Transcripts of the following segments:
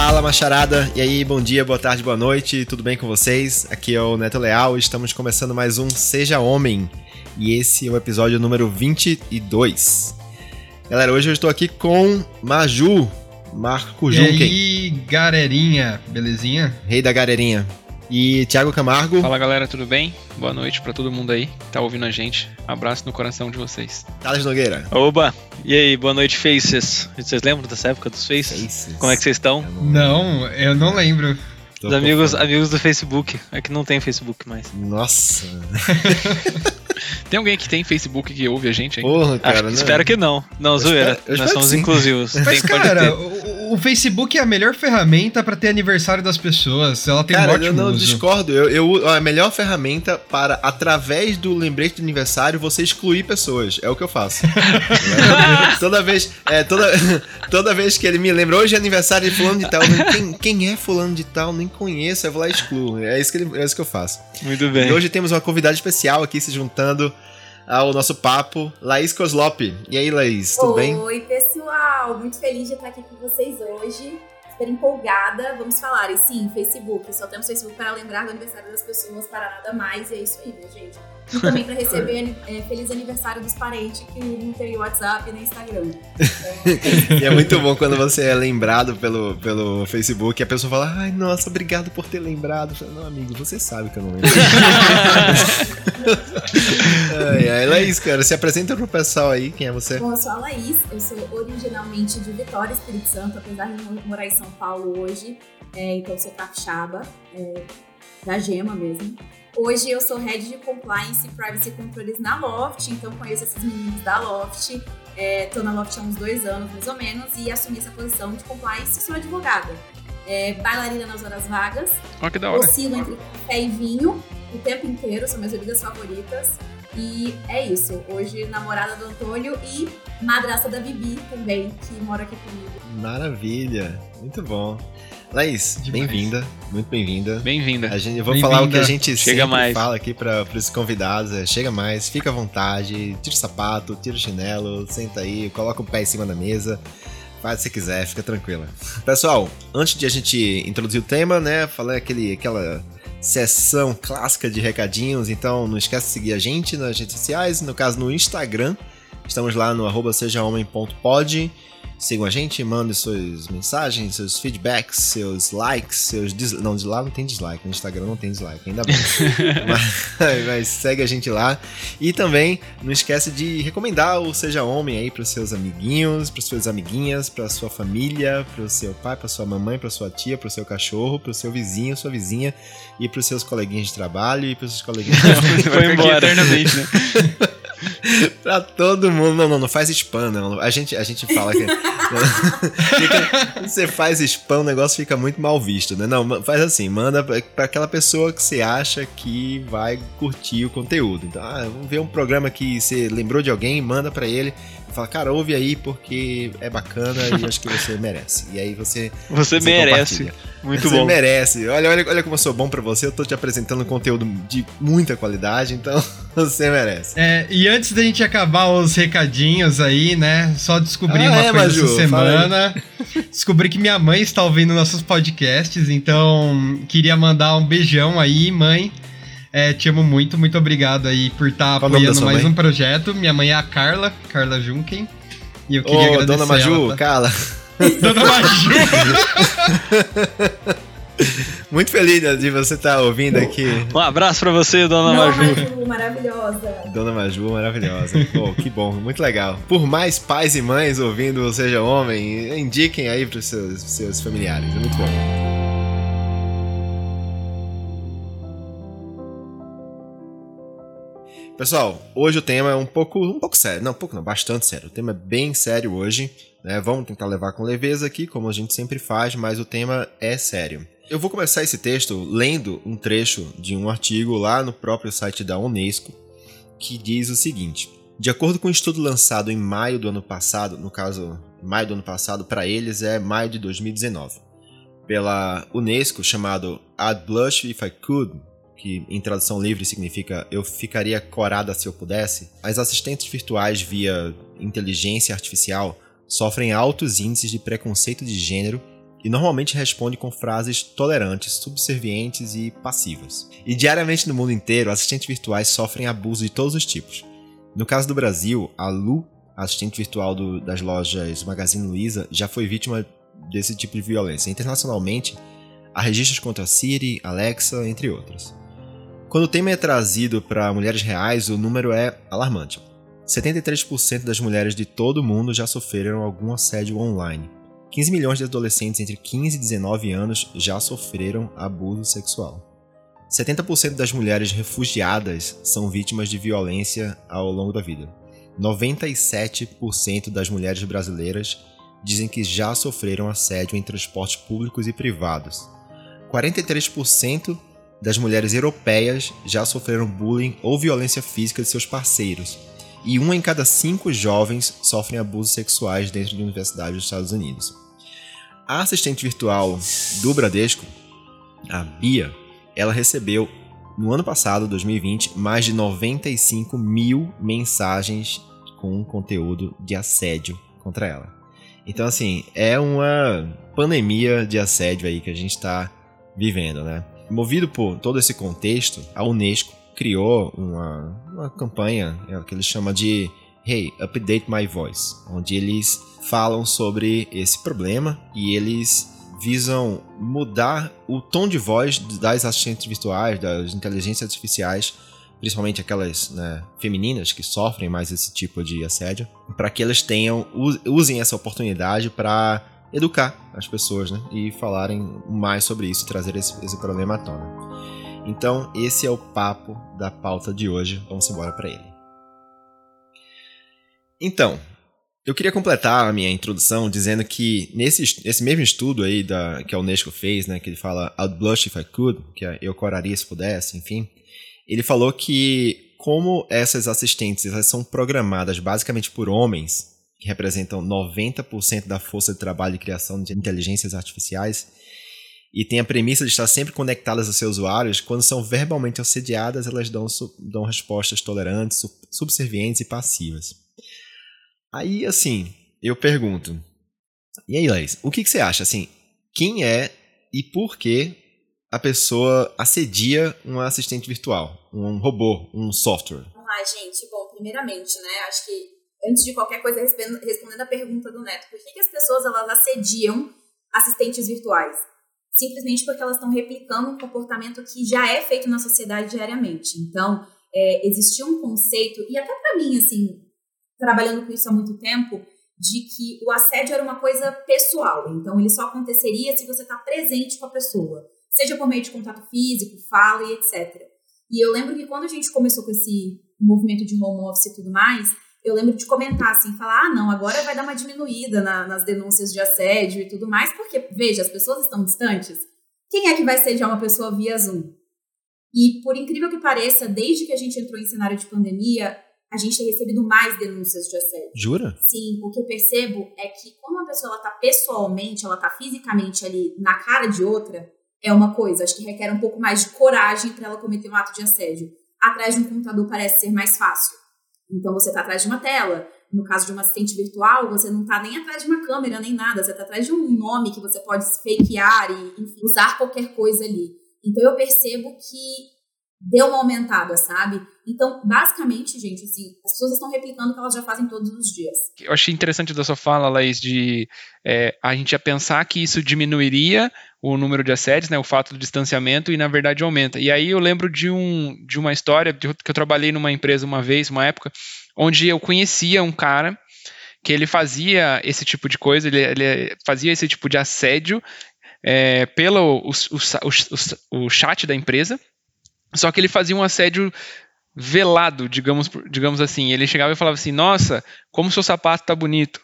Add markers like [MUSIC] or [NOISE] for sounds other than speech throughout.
Fala, macharada! E aí, bom dia, boa tarde, boa noite, tudo bem com vocês? Aqui é o Neto Leal e estamos começando mais um Seja Homem. E esse é o episódio número 22. Galera, hoje eu estou aqui com Maju, Marco Junquem. E aí, galerinha, belezinha? Rei da galerinha. E Thiago Camargo. Fala galera, tudo bem? Boa noite para todo mundo aí que tá ouvindo a gente. Abraço no coração de vocês. Thales Nogueira. Oba! E aí, boa noite, Faces. Vocês lembram dessa época dos Faces? Faces. Como é que vocês estão? Não, eu não lembro. Os amigos, amigos do Facebook. É que não tem Facebook mais. Nossa. [LAUGHS] Tem alguém que tem Facebook que ouve a gente? Porra, cara, Acho, Espero que não. Não, eu zoeira. Espero, Nós somos inclusivos. Mas, tem, cara, o, o, Facebook é a melhor ferramenta para ter aniversário das pessoas. Ela tem cara, um ótimo eu não uso. discordo. Eu, eu, a melhor ferramenta para, através do lembrete de aniversário, você excluir pessoas. É o que eu faço. [LAUGHS] toda vez é, toda, toda vez que ele me lembra, hoje é aniversário de fulano de tal, quem, quem é fulano de tal? Nem conheço, eu vou lá e excluo. É isso que, ele, é isso que eu faço. Muito bem. E hoje temos uma convidada especial aqui se juntando ao nosso papo, Laís Coslop. E aí, Laís, tudo Oi, bem? Oi, pessoal. Muito feliz de estar aqui com vocês hoje. Super empolgada. Vamos falar. E sim, Facebook. Só temos Facebook para lembrar do aniversário das pessoas, para nada mais. E é isso aí, minha gente. E também para receber [LAUGHS] é, feliz aniversário dos parentes que não tem WhatsApp nem Instagram. e é muito bom quando você é lembrado pelo, pelo Facebook e a pessoa fala: Ai, nossa, obrigado por ter lembrado. Falo, não, amigo, você sabe que eu não lembro. [LAUGHS] ai, ai, Laís, cara, se apresenta pro pessoal aí, quem é você? Bom, eu sou a Laís, eu sou originalmente de Vitória, Espírito Santo, apesar de morar em São Paulo hoje. É, então, eu sou capixaba, é, da Gema mesmo. Hoje eu sou Head de Compliance e Privacy Controles na Loft, então conheço esses meninos da Loft. Estou é, na Loft há uns dois anos, mais ou menos, e assumi essa posição de compliance e sou advogada. É, bailarina nas horas vagas. Oh, que da hora. Oscilo entre café e vinho o tempo inteiro, são minhas bebidas favoritas. E é isso. Hoje, namorada do Antônio e madrasta da Bibi também, que mora aqui comigo. Maravilha, muito bom. Laís, bem-vinda, muito bem-vinda. Bem-vinda. Eu vou falar o que a gente chega sempre mais. fala aqui para os convidados: é, chega mais, fica à vontade, tira o sapato, tira o chinelo, senta aí, coloca o pé em cima da mesa. Faz se quiser, fica tranquila. [LAUGHS] Pessoal, antes de a gente introduzir o tema, né, falei aquele, aquela sessão clássica de recadinhos, então não esquece de seguir a gente nas redes sociais, no caso no Instagram, estamos lá no arroba sejahomem.pod. Sigam a gente, mandem suas mensagens, seus feedbacks, seus likes, seus dislikes. Não, de lá não tem dislike, no Instagram não tem dislike, ainda bem. [LAUGHS] mas, mas, segue a gente lá. E também não esquece de recomendar o Seja Homem aí para seus amiguinhos, para suas amiguinhas, para sua família, para o seu pai, para sua mamãe, para sua tia, para o seu cachorro, para o seu vizinho, sua vizinha e para os seus coleguinhas de trabalho e para os seus coleguinhas [LAUGHS] de Foi embora eternamente, né? [LAUGHS] [LAUGHS] pra todo mundo. Não, não, não faz spam, não. A gente, a gente fala que. [LAUGHS] você faz spam, o negócio fica muito mal visto, né? Não, faz assim, manda pra aquela pessoa que você acha que vai curtir o conteúdo. Então, ah, vamos ver um programa que você lembrou de alguém, manda para ele. Fala, cara, ouve aí porque é bacana e acho que você [LAUGHS] merece. E aí você. Você, você merece. Muito você bom. Você merece. Olha, olha, olha como eu sou bom para você. Eu tô te apresentando conteúdo de muita qualidade, então [LAUGHS] você merece. É, e antes da gente acabar os recadinhos aí, né? Só descobri ah, uma é, coisa Maju, essa semana. Descobri que minha mãe está ouvindo nossos podcasts, então queria mandar um beijão aí, mãe. É, te amo muito, muito obrigado aí por estar tá apoiando mais mãe? um projeto. Minha mãe é a Carla, Carla Junken. E eu queria Ô, agradecer Dona Maju, ela, tá? Carla. [LAUGHS] Dona Maju! [LAUGHS] Muito feliz de você estar tá ouvindo aqui. Um abraço pra você, Dona Não, Maju. Maju, maravilhosa. Dona Maju, maravilhosa. Pô, que bom, muito legal. Por mais pais e mães ouvindo Seja Homem, indiquem aí pros seus, seus familiares. É muito bom. Pessoal, hoje o tema é um pouco, um pouco sério. Não, um pouco não, bastante sério. O tema é bem sério hoje. Né? Vamos tentar levar com leveza aqui, como a gente sempre faz, mas o tema é sério. Eu vou começar esse texto lendo um trecho de um artigo lá no próprio site da Unesco, que diz o seguinte: De acordo com um estudo lançado em maio do ano passado, no caso, maio do ano passado, para eles é maio de 2019, pela Unesco, chamado I'd Blush If I Could, que em tradução livre significa eu ficaria corada se eu pudesse, as assistentes virtuais via inteligência artificial sofrem altos índices de preconceito de gênero e normalmente responde com frases tolerantes, subservientes e passivas. E diariamente no mundo inteiro, assistentes virtuais sofrem abuso de todos os tipos. No caso do Brasil, a Lu, assistente virtual do, das lojas Magazine Luiza, já foi vítima desse tipo de violência. Internacionalmente, há registros contra Siri, Alexa, entre outros. Quando o tema é trazido para mulheres reais, o número é alarmante. 73% das mulheres de todo o mundo já sofreram algum assédio online. 15 milhões de adolescentes entre 15 e 19 anos já sofreram abuso sexual. 70% das mulheres refugiadas são vítimas de violência ao longo da vida. 97% das mulheres brasileiras dizem que já sofreram assédio em transportes públicos e privados. 43% das mulheres europeias já sofreram bullying ou violência física de seus parceiros. E um em cada cinco jovens sofrem abusos sexuais dentro de universidades dos Estados Unidos. A assistente virtual do Bradesco, a Bia, ela recebeu no ano passado, 2020, mais de 95 mil mensagens com conteúdo de assédio contra ela. Então, assim, é uma pandemia de assédio aí que a gente está vivendo, né? Movido por todo esse contexto, a Unesco criou uma, uma campanha é, que eles chamam de Hey, Update My Voice, onde eles falam sobre esse problema e eles visam mudar o tom de voz das assistentes virtuais, das inteligências artificiais, principalmente aquelas né, femininas que sofrem mais esse tipo de assédio, para que elas tenham usem essa oportunidade para educar as pessoas né, e falarem mais sobre isso, trazer esse, esse problema à tona. Então, esse é o papo da pauta de hoje. Vamos embora para ele. Então, eu queria completar a minha introdução dizendo que nesse esse mesmo estudo aí da, que a Unesco fez, né, que ele fala I'd blush if I could, que é eu coraria se pudesse, enfim, ele falou que como essas assistentes elas são programadas basicamente por homens, que representam 90% da força de trabalho e criação de inteligências artificiais, e tem a premissa de estar sempre conectadas aos seus usuários, quando são verbalmente assediadas, elas dão, dão respostas tolerantes, subservientes e passivas. Aí, assim, eu pergunto. E aí, Laís, o que, que você acha? Assim, quem é e por que a pessoa assedia um assistente virtual, um robô, um software? Ai, gente, bom, primeiramente, né, acho que antes de qualquer coisa, respondendo a pergunta do Neto, por que, que as pessoas elas assediam assistentes virtuais? Simplesmente porque elas estão replicando um comportamento que já é feito na sociedade diariamente. Então, é, existia um conceito, e até para mim, assim, trabalhando com isso há muito tempo, de que o assédio era uma coisa pessoal. Então, ele só aconteceria se você está presente com a pessoa, seja por meio de contato físico, fala e etc. E eu lembro que quando a gente começou com esse movimento de home office e tudo mais, eu lembro de comentar assim, falar, ah, não, agora vai dar uma diminuída na, nas denúncias de assédio e tudo mais, porque, veja, as pessoas estão distantes. Quem é que vai sediar uma pessoa via Zoom? E, por incrível que pareça, desde que a gente entrou em cenário de pandemia, a gente tem recebido mais denúncias de assédio. Jura? Sim, o que eu percebo é que quando uma pessoa está pessoalmente, ela está fisicamente ali na cara de outra, é uma coisa, acho que requer um pouco mais de coragem para ela cometer um ato de assédio. Atrás de um computador parece ser mais fácil. Então você está atrás de uma tela. No caso de uma assistente virtual, você não está nem atrás de uma câmera nem nada, você está atrás de um nome que você pode fakear e enfim, usar qualquer coisa ali. Então eu percebo que deu uma aumentada, sabe? Então, basicamente, gente, assim, as pessoas estão replicando o que elas já fazem todos os dias. Eu achei interessante da sua fala, Laís, de é, a gente ia pensar que isso diminuiria o número de assédios, né, o fato do distanciamento, e na verdade aumenta. E aí eu lembro de, um, de uma história de, que eu trabalhei numa empresa uma vez, uma época, onde eu conhecia um cara que ele fazia esse tipo de coisa, ele, ele fazia esse tipo de assédio é, pelo o, o, o, o chat da empresa, só que ele fazia um assédio velado, digamos, digamos assim. Ele chegava e falava assim: Nossa, como seu sapato tá bonito.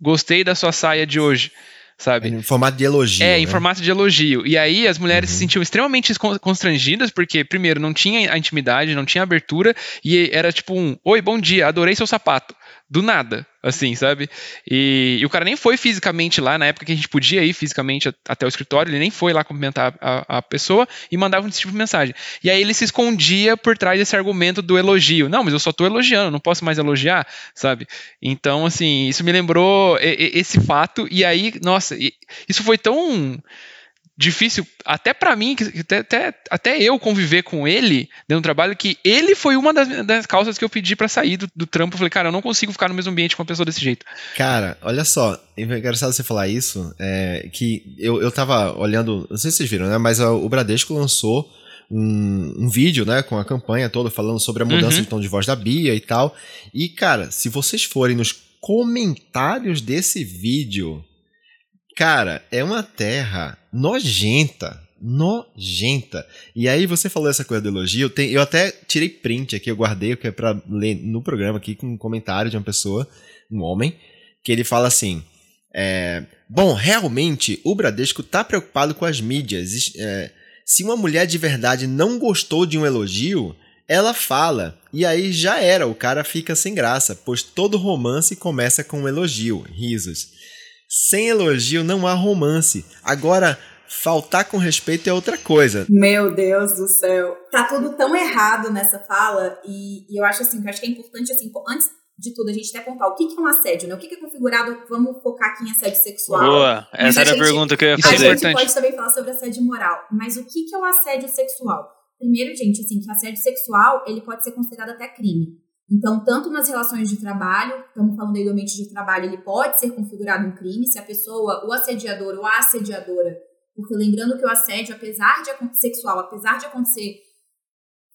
Gostei da sua saia de hoje. Sabe? Em formato de elogio. É, né? em formato de elogio. E aí as mulheres uhum. se sentiam extremamente constrangidas, porque, primeiro, não tinha a intimidade, não tinha abertura, e era tipo um: Oi, bom dia, adorei seu sapato do nada, assim, sabe? E, e, o cara nem foi fisicamente lá, na época que a gente podia ir fisicamente até o escritório, ele nem foi lá cumprimentar a, a pessoa e mandava um tipo de mensagem. E aí ele se escondia por trás desse argumento do elogio. Não, mas eu só tô elogiando, não posso mais elogiar, sabe? Então, assim, isso me lembrou esse fato, e aí, nossa, isso foi tão difícil, até para mim, até, até, até, eu conviver com ele dentro do trabalho, que ele foi uma das, das causas que eu pedi para sair do, do trampo. Eu falei, cara, eu não consigo ficar no mesmo ambiente com uma pessoa desse jeito. Cara, olha só, é engraçado você falar isso, é, que eu, eu tava olhando, não sei se vocês viram, né, mas o Bradesco lançou um, um, vídeo, né, com a campanha toda falando sobre a mudança uhum. de tom de voz da Bia e tal. E, cara, se vocês forem nos comentários desse vídeo, Cara, é uma terra nojenta. Nojenta. E aí você falou essa coisa do elogio. Eu, tenho, eu até tirei print aqui, eu guardei, que é pra ler no programa aqui, com um comentário de uma pessoa, um homem, que ele fala assim. É, Bom, realmente o Bradesco tá preocupado com as mídias. É, se uma mulher de verdade não gostou de um elogio, ela fala. E aí já era, o cara fica sem graça, pois todo romance começa com um elogio. Risos. Sem elogio não há romance. Agora, faltar com respeito é outra coisa. Meu Deus do céu. Tá tudo tão errado nessa fala e, e eu acho assim, que eu acho que é importante assim, antes de tudo a gente até apontar o que, que é um assédio, né? O que, que é configurado, vamos focar aqui em assédio sexual. Boa, essa era a, gente, a pergunta que eu ia fazer. A gente pode também falar sobre assédio moral, mas o que, que é o assédio sexual? Primeiro, gente, assim, que assédio sexual, ele pode ser considerado até crime. Então, tanto nas relações de trabalho, estamos falando aí do ambiente de trabalho, ele pode ser configurado um crime se a pessoa, o assediador ou a assediadora, porque lembrando que o assédio, apesar de sexual, apesar de acontecer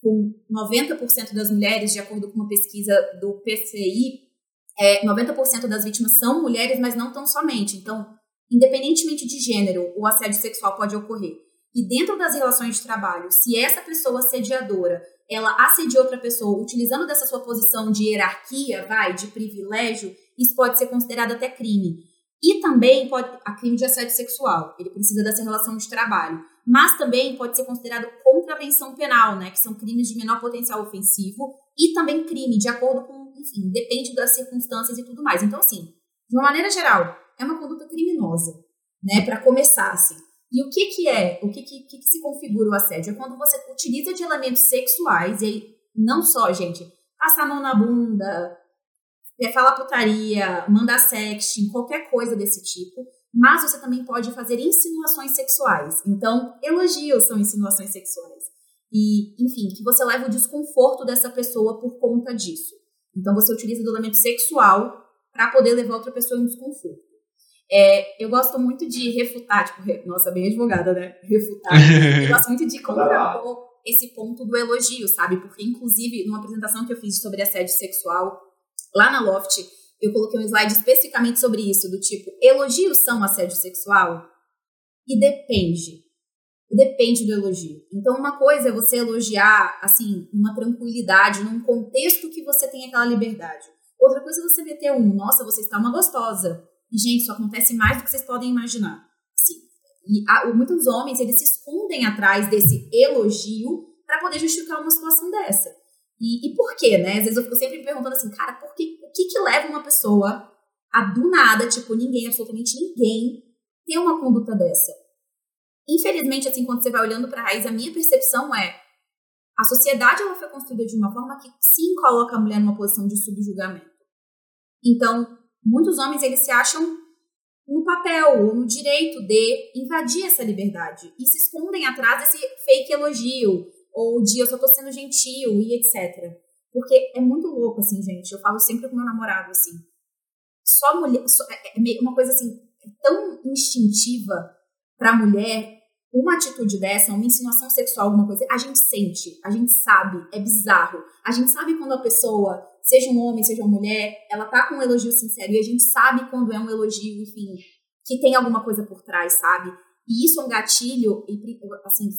com 90% das mulheres, de acordo com uma pesquisa do PCI, é, 90% das vítimas são mulheres, mas não tão somente. Então, independentemente de gênero, o assédio sexual pode ocorrer. E dentro das relações de trabalho, se essa pessoa assediadora ela assediou outra pessoa utilizando dessa sua posição de hierarquia, vai, de privilégio, isso pode ser considerado até crime. E também pode a crime de assédio sexual, ele precisa dessa relação de trabalho. Mas também pode ser considerado contravenção penal, né, que são crimes de menor potencial ofensivo e também crime de acordo com, enfim, depende das circunstâncias e tudo mais. Então assim, de uma maneira geral, é uma conduta criminosa, né, para começar assim. E o que, que é, o que, que, que, se configura o assédio? É quando você utiliza de elementos sexuais, e aí, não só, gente, passar a mão na bunda, é, falar putaria, mandar sexting, qualquer coisa desse tipo, mas você também pode fazer insinuações sexuais. Então, elogios são insinuações sexuais. E, enfim, que você leva o desconforto dessa pessoa por conta disso. Então, você utiliza do elemento sexual para poder levar outra pessoa em desconforto. É, eu gosto muito de refutar, tipo, nossa, bem advogada, né? Refutar. eu gosto muito de contrapor esse ponto do elogio, sabe? Porque, inclusive, numa apresentação que eu fiz sobre assédio sexual, lá na Loft, eu coloquei um slide especificamente sobre isso, do tipo, elogios são assédio sexual? E depende. Depende do elogio. Então, uma coisa é você elogiar, assim, uma tranquilidade, num contexto que você tem aquela liberdade. Outra coisa é você meter um, nossa, você está uma gostosa. E, gente, isso acontece mais do que vocês podem imaginar. Assim, e muitos homens, eles se escondem atrás desse elogio para poder justificar uma situação dessa. E, e, por quê, né? Às vezes eu fico sempre me perguntando assim, cara, por que, o que que leva uma pessoa a do nada, tipo, ninguém, absolutamente ninguém, ter uma conduta dessa? Infelizmente, assim, quando você vai olhando para a raiz, a minha percepção é a sociedade ela foi construída de uma forma que sim coloca a mulher numa posição de subjugamento. Então, muitos homens eles se acham no papel no direito de invadir essa liberdade e se escondem atrás desse fake elogio ou de eu só tô sendo gentil e etc. Porque é muito louco, assim, gente. Eu falo sempre com meu namorado, assim. Só mulher. Só, é, é uma coisa assim, tão instintiva pra mulher. Uma atitude dessa, uma insinuação sexual, alguma coisa, a gente sente, a gente sabe, é bizarro. A gente sabe quando a pessoa seja um homem, seja uma mulher, ela tá com um elogio sincero e a gente sabe quando é um elogio, enfim, que tem alguma coisa por trás, sabe? E isso é um gatilho, assim,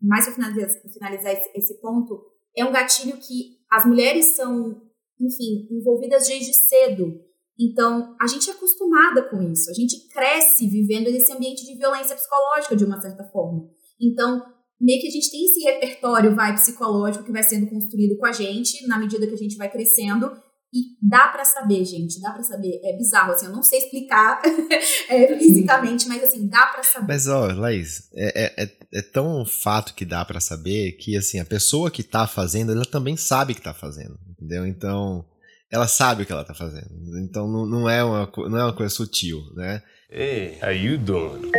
mais para finalizar, finalizar esse, esse ponto, é um gatilho que as mulheres são, enfim, envolvidas desde cedo. Então, a gente é acostumada com isso. A gente cresce vivendo nesse ambiente de violência psicológica, de uma certa forma. Então, meio que a gente tem esse repertório vai psicológico que vai sendo construído com a gente na medida que a gente vai crescendo E dá para saber, gente, dá para saber. É bizarro, assim, eu não sei explicar [LAUGHS] é, fisicamente, mas assim, dá para saber. Mas, ó, Laís, é, é, é, é tão fato que dá para saber que, assim, a pessoa que tá fazendo, ela também sabe que tá fazendo, entendeu? Então, ela sabe o que ela tá fazendo. Então, não, não, é, uma, não é uma coisa sutil, né? Hey, how you doing?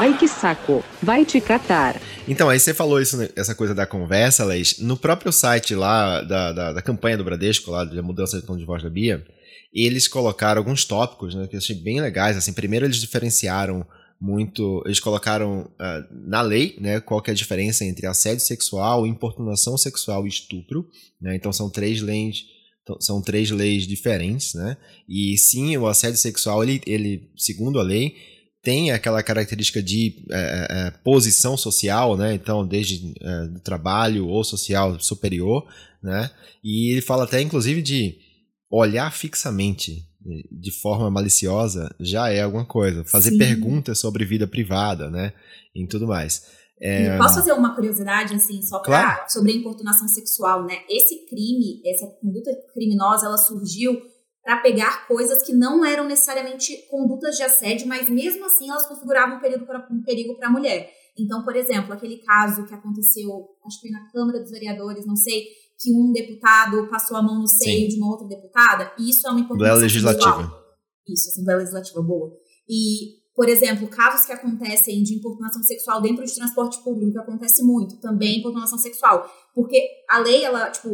Ai que saco, vai te catar. Então, aí você falou isso, essa coisa da conversa, Leis. No próprio site lá da, da, da campanha do Bradesco, lá da mudança de tom de voz da Bia, eles colocaram alguns tópicos, né, que eu achei bem legais. Assim, primeiro eles diferenciaram muito, eles colocaram uh, na lei, né, qual que é a diferença entre assédio sexual, importunação sexual e estupro, né? Então são três leis então, são três leis diferentes, né? E sim, o assédio sexual, ele, ele segundo a lei, tem aquela característica de é, é, posição social, né? Então, desde é, do trabalho ou social superior, né? E ele fala até, inclusive, de olhar fixamente de forma maliciosa já é alguma coisa. Fazer Sim. perguntas sobre vida privada, né? E tudo mais. É... Posso fazer uma curiosidade, assim, só pra, claro. sobre a importunação sexual, né? Esse crime, essa conduta criminosa, ela surgiu para pegar coisas que não eram necessariamente condutas de assédio, mas mesmo assim elas configuravam um, um perigo para a mulher. Então, por exemplo, aquele caso que aconteceu, acho que foi na Câmara dos Vereadores, não sei, que um deputado passou a mão no seio Sim. de uma outra deputada, isso é uma importância legislativa. Isso, Assembleia Legislativa boa. E, por exemplo, casos que acontecem de importunação sexual dentro de transporte público, acontece muito, também importunação sexual. Porque a lei, ela, tipo,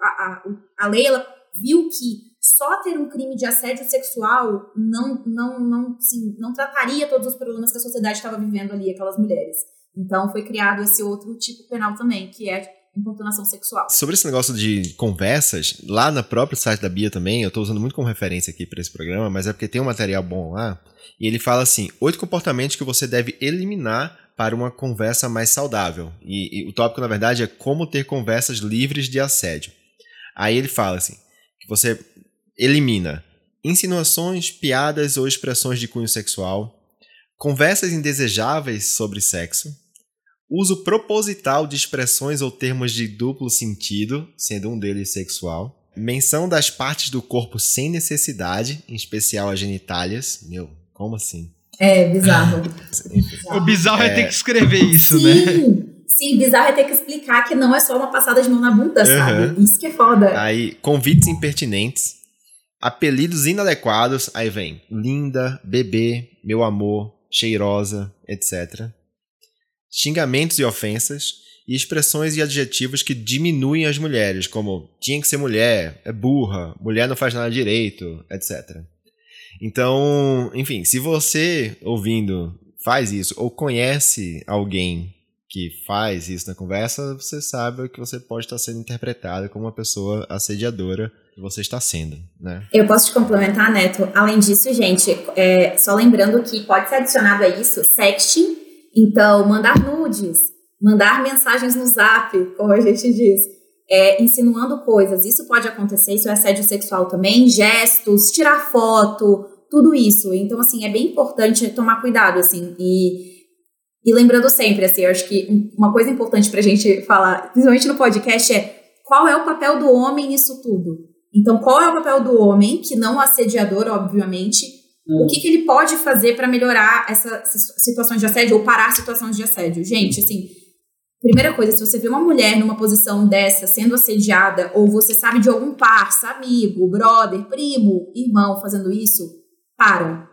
a, a, a lei, ela viu que só ter um crime de assédio sexual não, não, não, sim, não trataria todos os problemas que a sociedade estava vivendo ali, aquelas mulheres. Então foi criado esse outro tipo penal também, que é importunação sexual. Sobre esse negócio de conversas, lá no próprio site da Bia também, eu estou usando muito como referência aqui para esse programa, mas é porque tem um material bom lá, e ele fala assim: oito comportamentos que você deve eliminar para uma conversa mais saudável. E, e o tópico, na verdade, é como ter conversas livres de assédio. Aí ele fala assim: que você elimina insinuações, piadas ou expressões de cunho sexual, conversas indesejáveis sobre sexo, uso proposital de expressões ou termos de duplo sentido, sendo um deles sexual, menção das partes do corpo sem necessidade, em especial as genitálias. Meu, como assim? É, bizarro. [LAUGHS] o bizarro é, é ter que escrever isso, sim, né? Sim, bizarro é ter que explicar que não é só uma passada de mão na bunda, uhum. sabe? Isso que é foda. Aí, convites impertinentes, Apelidos inadequados, aí vem linda, bebê, meu amor, cheirosa, etc. Xingamentos e ofensas, e expressões e adjetivos que diminuem as mulheres, como tinha que ser mulher, é burra, mulher não faz nada direito, etc. Então, enfim, se você ouvindo faz isso ou conhece alguém que faz isso na conversa, você sabe que você pode estar sendo interpretada como uma pessoa assediadora que você está sendo, né? Eu posso te complementar, Neto. Além disso, gente, é, só lembrando que pode ser adicionado a isso sexting, então mandar nudes, mandar mensagens no zap, como a gente diz, é, insinuando coisas. Isso pode acontecer, isso é assédio sexual também, gestos, tirar foto, tudo isso. Então, assim, é bem importante tomar cuidado, assim, e e lembrando sempre, assim, eu acho que uma coisa importante pra gente falar, principalmente no podcast, é qual é o papel do homem nisso tudo? Então, qual é o papel do homem, que não o assediador, obviamente, hum. o que, que ele pode fazer para melhorar essas situações de assédio ou parar situações de assédio? Gente, assim, primeira coisa, se você vê uma mulher numa posição dessa, sendo assediada, ou você sabe de algum parça, amigo, brother, primo, irmão fazendo isso, para.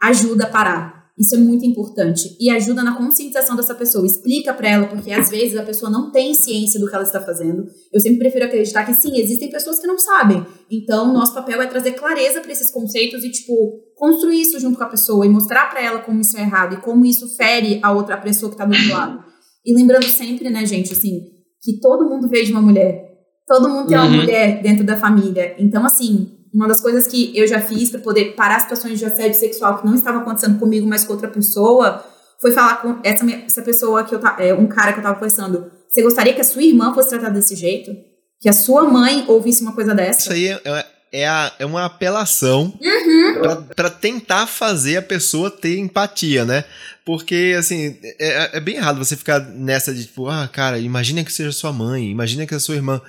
Ajuda a parar isso é muito importante e ajuda na conscientização dessa pessoa. Explica para ela, porque às vezes a pessoa não tem ciência do que ela está fazendo. Eu sempre prefiro acreditar que sim, existem pessoas que não sabem. Então, nosso papel é trazer clareza para esses conceitos e tipo construir isso junto com a pessoa e mostrar para ela como isso é errado e como isso fere a outra pessoa que está do outro lado. E lembrando sempre, né, gente, assim, que todo mundo veio de uma mulher. Todo mundo tem uhum. uma mulher dentro da família. Então, assim, uma das coisas que eu já fiz para poder parar situações de assédio sexual que não estavam acontecendo comigo, mas com outra pessoa, foi falar com essa, essa pessoa que eu é, um cara que eu tava conversando. Você gostaria que a sua irmã fosse tratada desse jeito? Que a sua mãe ouvisse uma coisa dessa? Isso aí é, é, a, é uma apelação uhum. para tentar fazer a pessoa ter empatia, né? Porque, assim, é, é bem errado você ficar nessa de tipo, ah, cara, imagina que seja sua mãe, imagina que é sua irmã.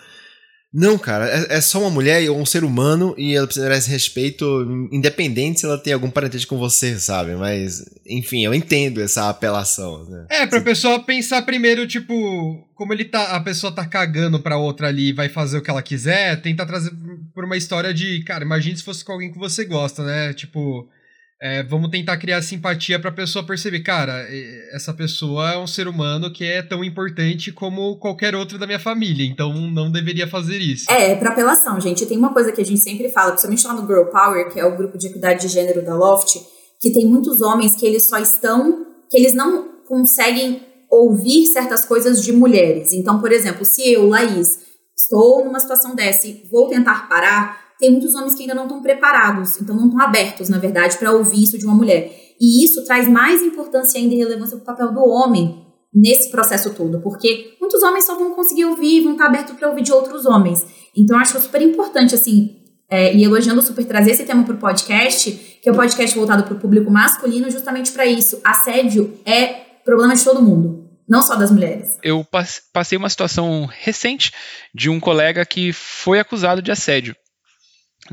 Não, cara, é, é, só uma mulher ou um ser humano e ela precisa merece respeito, independente se ela tem algum parentesco com você, sabe? Mas, enfim, eu entendo essa apelação. Né? É, pra Sim. pessoa pensar primeiro, tipo, como ele tá, a pessoa tá cagando pra outra ali e vai fazer o que ela quiser, tentar trazer por uma história de, cara, imagine se fosse com alguém que você gosta, né? Tipo, é, vamos tentar criar simpatia para a pessoa perceber, cara, essa pessoa é um ser humano que é tão importante como qualquer outro da minha família, então não deveria fazer isso. É, é para apelação, gente. Tem uma coisa que a gente sempre fala, principalmente lá no Girl Power, que é o grupo de equidade de gênero da Loft, que tem muitos homens que eles só estão, que eles não conseguem ouvir certas coisas de mulheres. Então, por exemplo, se eu, Laís, estou numa situação dessa e vou tentar parar, tem muitos homens que ainda não estão preparados, então não estão abertos, na verdade, para ouvir isso de uma mulher. E isso traz mais importância ainda e relevância para o papel do homem nesse processo todo, porque muitos homens só vão conseguir ouvir, vão estar abertos para ouvir de outros homens. Então, acho é super importante, assim, é, e elogiando super trazer esse tema para o podcast, que é um podcast voltado para o público masculino, justamente para isso. Assédio é problema de todo mundo não só das mulheres. Eu passei uma situação recente de um colega que foi acusado de assédio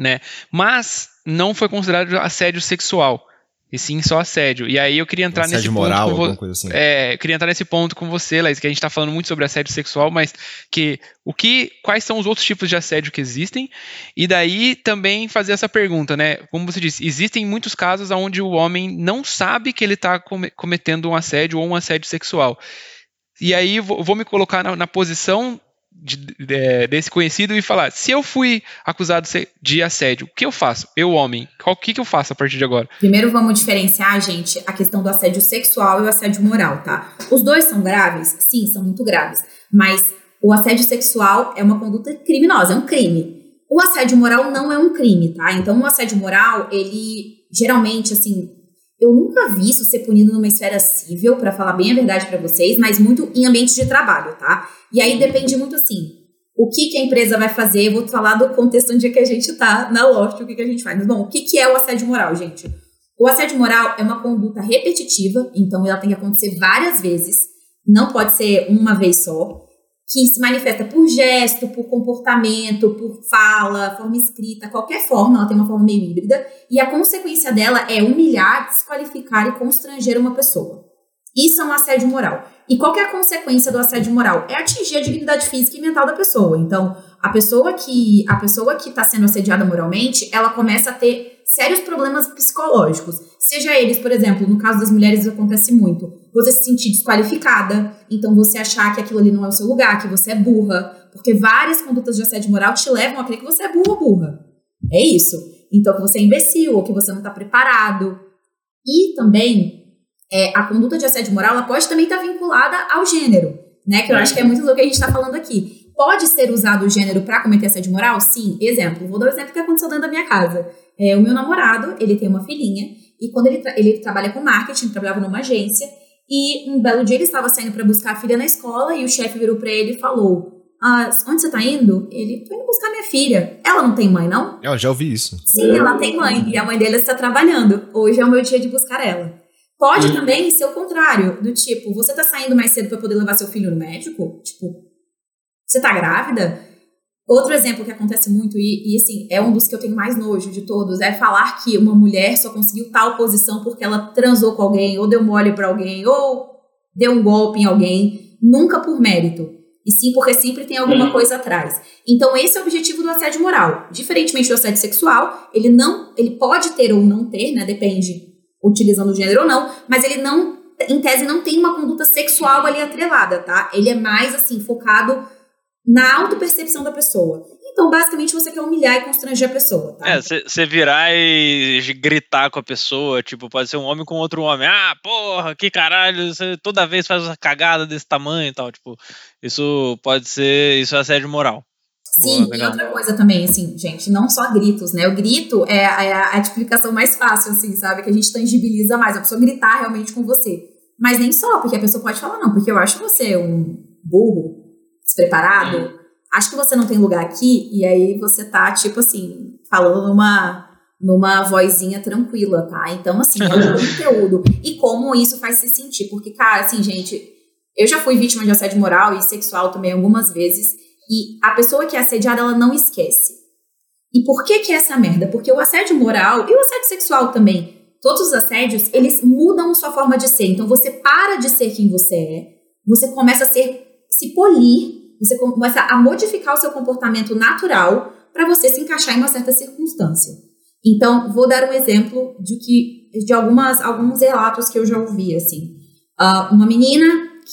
né? Mas não foi considerado assédio sexual. E sim só assédio. E aí eu queria entrar assédio nesse moral, ponto. Moral, coisa assim. É, queria entrar nesse ponto com você, Laís, que a gente está falando muito sobre assédio sexual, mas que o que. Quais são os outros tipos de assédio que existem? E daí também fazer essa pergunta, né? Como você disse, existem muitos casos onde o homem não sabe que ele está cometendo um assédio ou um assédio sexual. E aí vou me colocar na, na posição de, de, desse conhecido e falar: se eu fui acusado de assédio, o que eu faço? Eu, homem, o que, que eu faço a partir de agora? Primeiro vamos diferenciar, gente, a questão do assédio sexual e o assédio moral, tá? Os dois são graves? Sim, são muito graves. Mas o assédio sexual é uma conduta criminosa, é um crime. O assédio moral não é um crime, tá? Então, o assédio moral, ele geralmente, assim, eu nunca vi isso ser punido numa esfera civil, para falar bem a verdade para vocês, mas muito em ambiente de trabalho, tá? E aí depende muito assim, o que, que a empresa vai fazer, eu vou falar do contexto onde é que a gente tá na Loft, o que, que a gente faz. Mas, bom, o que, que é o assédio moral, gente? O assédio moral é uma conduta repetitiva, então ela tem que acontecer várias vezes, não pode ser uma vez só que se manifesta por gesto, por comportamento, por fala, forma escrita, qualquer forma, ela tem uma forma meio híbrida, e a consequência dela é humilhar, desqualificar e constranger uma pessoa. Isso é um assédio moral. E qual é a consequência do assédio moral? É atingir a dignidade física e mental da pessoa. Então, a pessoa que a pessoa que está sendo assediada moralmente, ela começa a ter sérios problemas psicológicos. Seja eles, por exemplo, no caso das mulheres acontece muito, você se sentir desqualificada, então você achar que aquilo ali não é o seu lugar, que você é burra, porque várias condutas de assédio moral te levam a crer que você é burra ou burra. É isso. Então que você é imbecil ou que você não está preparado. E também é, a conduta de assédio moral ela pode também estar tá vinculada ao gênero, né? Que eu acho que é muito do que a gente está falando aqui. Pode ser usado o gênero para cometer assédio moral? Sim. Exemplo, vou dar um exemplo que aconteceu dentro da minha casa. É, o meu namorado, ele tem uma filhinha, e quando ele, tra ele trabalha com marketing, trabalhava numa agência, e um belo dia ele estava saindo para buscar a filha na escola, e o chefe virou para ele e falou: ah, onde você tá indo? Ele, tô indo buscar minha filha. Ela não tem mãe, não? Eu já ouvi isso. Sim, ela tem mãe. E a mãe dele está trabalhando. Hoje é o meu dia de buscar ela. Pode hum. também ser o contrário, do tipo, você tá saindo mais cedo para poder levar seu filho no médico? Tipo, você tá grávida? Outro exemplo que acontece muito, e, e, assim, é um dos que eu tenho mais nojo de todos, é falar que uma mulher só conseguiu tal posição porque ela transou com alguém, ou deu mole para alguém, ou deu um golpe em alguém, nunca por mérito. E sim porque sempre tem alguma coisa atrás. Então, esse é o objetivo do assédio moral. Diferentemente do assédio sexual, ele não, ele pode ter ou não ter, né? Depende, utilizando o gênero ou não, mas ele não, em tese, não tem uma conduta sexual ali atrelada, tá? Ele é mais assim, focado na autopercepção da pessoa. Então, basicamente, você quer humilhar e constranger a pessoa, tá? É, você virar e gritar com a pessoa, tipo, pode ser um homem com outro homem. Ah, porra, que caralho, você toda vez faz uma cagada desse tamanho e tal. Tipo, isso pode ser, isso é assédio moral. Sim, Boa, e outra coisa também, assim, gente, não só gritos, né? O grito é, é a, a explicação mais fácil, assim, sabe? Que a gente tangibiliza mais, a pessoa gritar realmente com você. Mas nem só, porque a pessoa pode falar, não, porque eu acho você um burro, despreparado, acho que você não tem lugar aqui, e aí você tá, tipo assim, falando numa, numa vozinha tranquila, tá? Então, assim, é um [LAUGHS] conteúdo. E como isso faz se sentir, porque, cara, assim, gente, eu já fui vítima de assédio moral e sexual também algumas vezes, E a pessoa que é assediada, ela não esquece. E por que que é essa merda? Porque o assédio moral e o assédio sexual também, todos os assédios, eles mudam sua forma de ser. Então você para de ser quem você é, você começa a ser, se polir, você começa a modificar o seu comportamento natural para você se encaixar em uma certa circunstância. Então, vou dar um exemplo de que de algumas alguns relatos que eu já ouvi assim. Uh, uma menina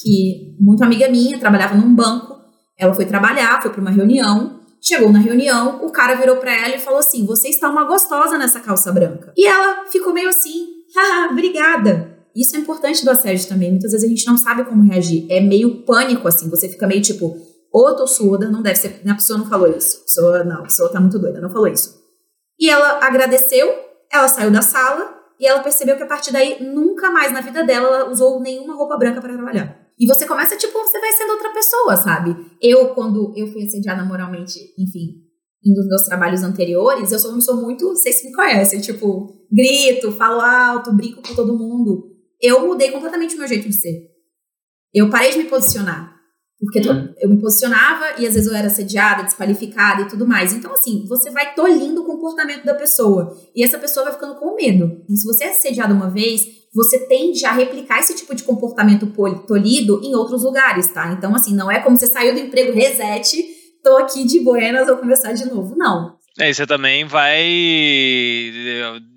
que muito amiga minha trabalhava num banco, ela foi trabalhar, foi para uma reunião Chegou na reunião, o cara virou para ela e falou assim: Você está uma gostosa nessa calça branca. E ela ficou meio assim: Haha, obrigada. Isso é importante do assédio também. Muitas vezes a gente não sabe como reagir. É meio pânico, assim. Você fica meio tipo: Ou tô surda, não deve ser. A pessoa não falou isso. A pessoa, não, a pessoa tá muito doida, não falou isso. E ela agradeceu, ela saiu da sala e ela percebeu que a partir daí, nunca mais na vida dela, ela usou nenhuma roupa branca para trabalhar. E você começa, tipo, você vai sendo outra pessoa, sabe? Eu, quando eu fui assediada moralmente, enfim, em um dos meus trabalhos anteriores, eu sou uma pessoa muito, vocês me conhecem, tipo, grito, falo alto, brinco com todo mundo. Eu mudei completamente o meu jeito de ser. Eu parei de me posicionar. Porque uhum. eu me posicionava e às vezes eu era assediada, desqualificada e tudo mais. Então, assim, você vai tolhindo o comportamento da pessoa. E essa pessoa vai ficando com medo. E se você é assediada uma vez, você tende a replicar esse tipo de comportamento tolhido em outros lugares, tá? Então, assim, não é como você saiu do emprego reset, tô aqui de buenas, vou começar de novo. Não. É, e você também vai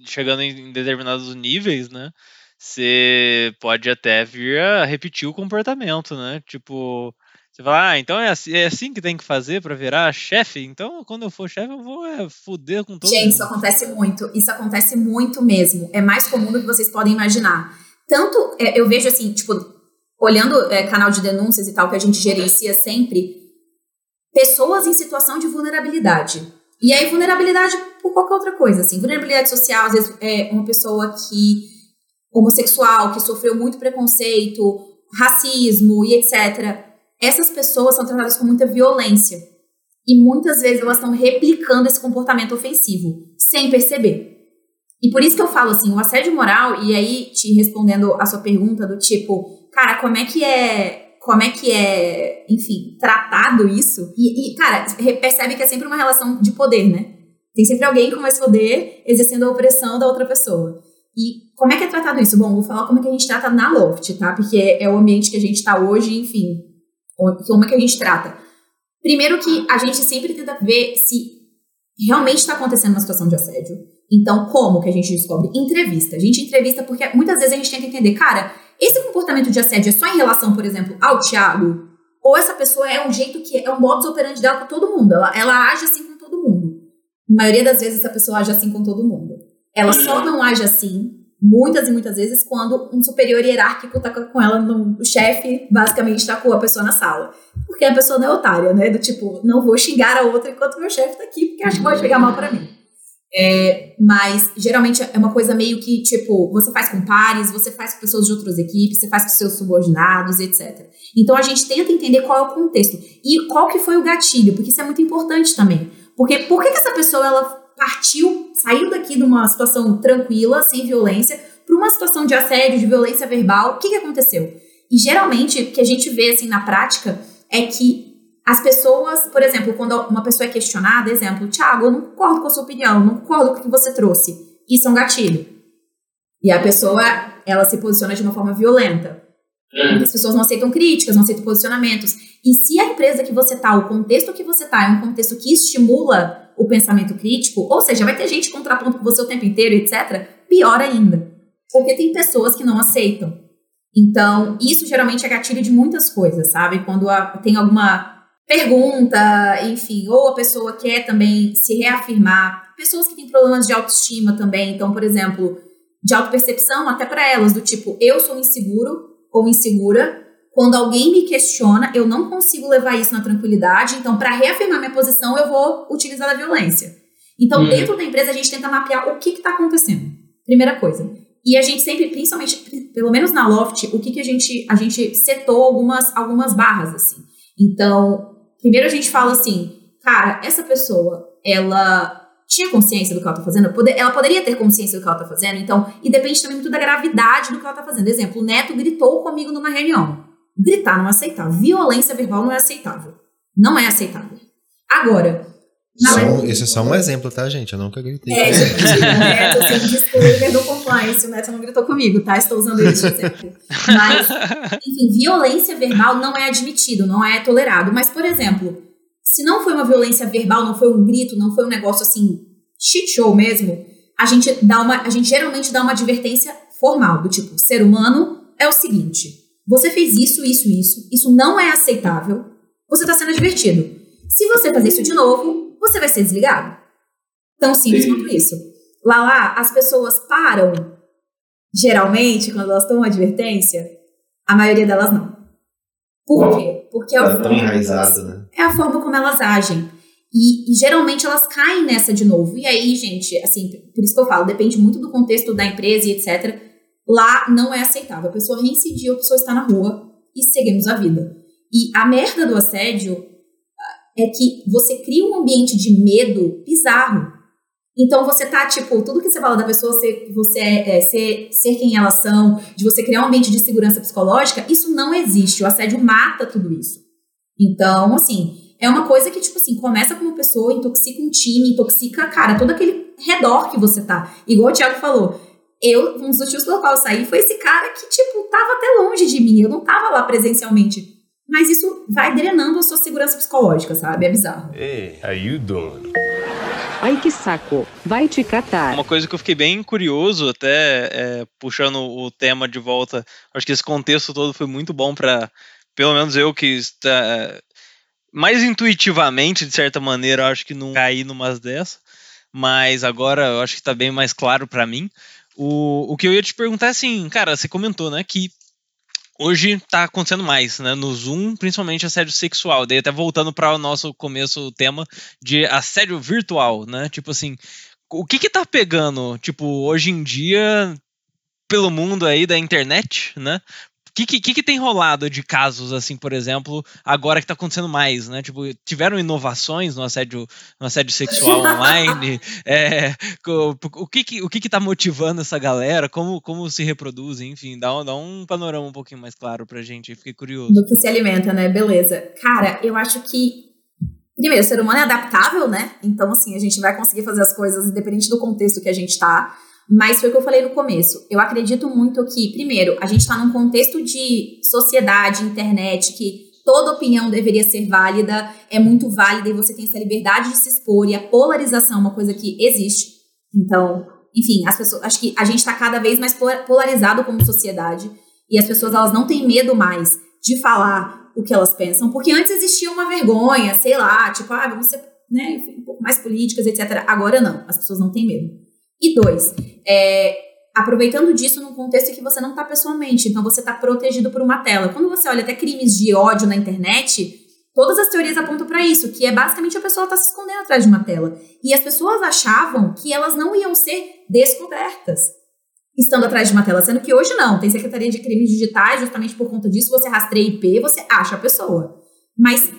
chegando em determinados níveis, né? Você pode até vir a repetir o comportamento, né? Tipo, você fala, ah, então é assim, é assim que tem que fazer para virar chefe? Então, quando eu for chefe, eu vou é, fuder com todo Gente, mundo. isso acontece muito. Isso acontece muito mesmo. É mais comum do que vocês podem imaginar. Tanto, é, eu vejo assim, tipo, olhando é, canal de denúncias e tal, que a gente gerencia sempre, pessoas em situação de vulnerabilidade. E aí, vulnerabilidade por qualquer outra coisa, assim. Vulnerabilidade social, às vezes, é uma pessoa que, homossexual, que sofreu muito preconceito, racismo e etc essas pessoas são tratadas com muita violência. E muitas vezes elas estão replicando esse comportamento ofensivo, sem perceber. E por isso que eu falo assim, o assédio moral, e aí te respondendo a sua pergunta do tipo, cara, como é que é, como é que é, enfim, tratado isso? E, e cara, percebe que é sempre uma relação de poder, né? Tem sempre alguém com mais poder exercendo a opressão da outra pessoa. E como é que é tratado isso? Bom, vou falar como é que a gente trata na Loft, tá? Porque é o ambiente que a gente está hoje, enfim, como é que a gente trata? Primeiro que a gente sempre tenta ver se realmente está acontecendo uma situação de assédio. Então, como que a gente descobre? Entrevista. A gente entrevista porque muitas vezes a gente tenta entender, cara, esse comportamento de assédio é só em relação, por exemplo, ao Thiago? Ou essa pessoa é um jeito que é um modus operandi dela com todo mundo? Ela, ela age assim com todo mundo. Na maioria das vezes, essa pessoa age assim com todo mundo. Ela só não age assim muitas e muitas vezes quando um superior hierárquico tá com ela, no, o chefe basicamente tá com a pessoa na sala. Porque a pessoa não é otária, né? Do tipo, não vou xingar a outra enquanto meu chefe tá aqui, porque acho que pode pegar mal para mim. É, mas geralmente é uma coisa meio que, tipo, você faz com pares, você faz com pessoas de outras equipes, você faz com seus subordinados, etc. Então a gente tenta entender qual é o contexto e qual que foi o gatilho, porque isso é muito importante também. Porque por que, que essa pessoa ela partiu, saiu daqui de uma situação tranquila, sem violência, para uma situação de assédio, de violência verbal. O que, que aconteceu? E geralmente, o que a gente vê assim na prática é que as pessoas, por exemplo, quando uma pessoa é questionada, exemplo, Thiago, eu não concordo com a sua opinião, não concordo com o que você trouxe. Isso é um gatilho. E a pessoa, ela se posiciona de uma forma violenta. As pessoas não aceitam críticas, não aceitam posicionamentos. E se a empresa que você está, o contexto que você está, é um contexto que estimula o pensamento crítico, ou seja, vai ter gente contrapondo com você o tempo inteiro, etc., pior ainda. Porque tem pessoas que não aceitam. Então, isso geralmente é gatilho de muitas coisas, sabe? Quando a, tem alguma pergunta, enfim, ou a pessoa quer também se reafirmar. Pessoas que têm problemas de autoestima também. Então, por exemplo, de autopercepção, até para elas, do tipo, eu sou inseguro ou insegura, quando alguém me questiona, eu não consigo levar isso na tranquilidade, então, para reafirmar minha posição, eu vou utilizar a violência. Então, hum. dentro da empresa, a gente tenta mapear o que está acontecendo. Primeira coisa. E a gente sempre, principalmente, pelo menos na Loft, o que, que a gente. A gente setou algumas, algumas barras, assim. Então, primeiro a gente fala assim, cara, essa pessoa, ela tinha consciência do que ela está fazendo? Ela poderia ter consciência do que ela está fazendo, então, e depende também muito da gravidade do que ela está fazendo. Exemplo, o neto gritou comigo numa reunião. Gritar não é aceitável. Violência verbal não é aceitável. Não é aceitável. Agora, só, esse é só um exemplo, tá, gente? Eu nunca gritei. É, gente, o Neto, assim, disclaimer do compliance, o Neto não gritou comigo, tá? Estou usando ele de exemplo. Mas, enfim, violência verbal não é admitido, não é tolerado. Mas, por exemplo, se não foi uma violência verbal, não foi um grito, não foi um negócio assim, shit show mesmo, a gente dá uma, a gente geralmente dá uma advertência formal, do tipo, ser humano é o seguinte, você fez isso, isso, isso, isso não é aceitável, você está sendo advertido. Se você fazer isso de novo, você vai ser desligado. Tão simples Sim. quanto isso. Lá, lá, as pessoas param, geralmente, quando elas tomam advertência, a maioria delas não. Por quê? Porque é, é, enraizado, né? é a forma como elas agem. E, e, geralmente elas caem nessa de novo. E aí, gente, assim, por isso que eu falo, depende muito do contexto da empresa e etc. Lá não é aceitável. A pessoa reincidiu, a pessoa está na rua e seguimos a vida. E a merda do assédio é que você cria um ambiente de medo bizarro. Então você tá, tipo, tudo que você fala da pessoa ser, você é, é, ser, ser quem elas são, de você criar um ambiente de segurança psicológica, isso não existe. O assédio mata tudo isso. Então, assim, é uma coisa que, tipo assim, começa com uma pessoa, intoxica um time, intoxica, cara, todo aquele redor que você tá. Igual o Thiago falou, eu, um dos motivos pelo qual eu saí foi esse cara que, tipo, tava até longe de mim, eu não tava lá presencialmente mas isso vai drenando a sua segurança psicológica, sabe? É bizarro. Hey, how you doing? Ai que saco, vai te catar. Uma coisa que eu fiquei bem curioso, até é, puxando o tema de volta, acho que esse contexto todo foi muito bom para, pelo menos eu que está mais intuitivamente, de certa maneira, acho que não caí numas dessas, mas agora eu acho que está bem mais claro para mim. O, o que eu ia te perguntar é assim, cara, você comentou, né, que hoje está acontecendo mais, né? No Zoom, principalmente assédio sexual. Daí até voltando para o nosso começo o tema de assédio virtual, né? Tipo assim, o que que tá pegando, tipo, hoje em dia pelo mundo aí da internet, né? O que, que, que, tem rolado de casos, assim, por exemplo, agora que tá acontecendo mais, né? Tipo, tiveram inovações no assédio, no assédio sexual [LAUGHS] online? É, o, o, que, que, o que que tá motivando essa galera? Como, como se reproduzem? Enfim, dá um, dá um panorama um pouquinho mais claro pra gente. Fiquei curioso. Do que se alimenta, né? Beleza. Cara, eu acho que Primeiro, o ser humano é adaptável, né? Então, assim, a gente vai conseguir fazer as coisas independente do contexto que a gente tá. Mas foi o que eu falei no começo. Eu acredito muito que, primeiro, a gente está num contexto de sociedade, internet, que toda opinião deveria ser válida, é muito válida e você tem essa liberdade de se expor e a polarização é uma coisa que existe. Então, enfim, as pessoas, acho que a gente está cada vez mais polarizado como sociedade e as pessoas elas não têm medo mais de falar o que elas pensam, porque antes existia uma vergonha, sei lá, tipo, ah, vamos ser né, um pouco mais políticas, etc. Agora não, as pessoas não têm medo. E dois, é, aproveitando disso num contexto que você não está pessoalmente, então você está protegido por uma tela. Quando você olha até crimes de ódio na internet, todas as teorias apontam para isso, que é basicamente a pessoa está se escondendo atrás de uma tela. E as pessoas achavam que elas não iam ser descobertas estando atrás de uma tela, sendo que hoje não. Tem Secretaria de Crimes Digitais, justamente por conta disso, você rastreia IP, você acha a pessoa. Mas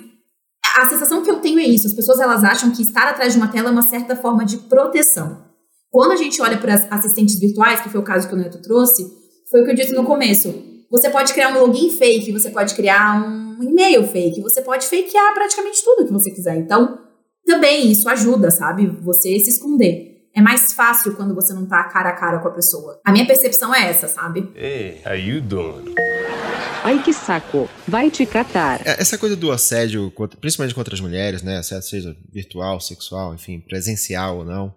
a sensação que eu tenho é isso, as pessoas elas acham que estar atrás de uma tela é uma certa forma de proteção. Quando a gente olha para assistentes virtuais, que foi o caso que o Neto trouxe, foi o que eu disse no começo. Você pode criar um login fake, você pode criar um e-mail fake, você pode fakear praticamente tudo que você quiser. Então, também isso ajuda, sabe? Você se esconder. É mais fácil quando você não tá cara a cara com a pessoa. A minha percepção é essa, sabe? Hey, how you doing? Ai que saco, vai te catar. É, essa coisa do assédio, principalmente contra as mulheres, né? Assédio seja virtual, sexual, enfim, presencial ou não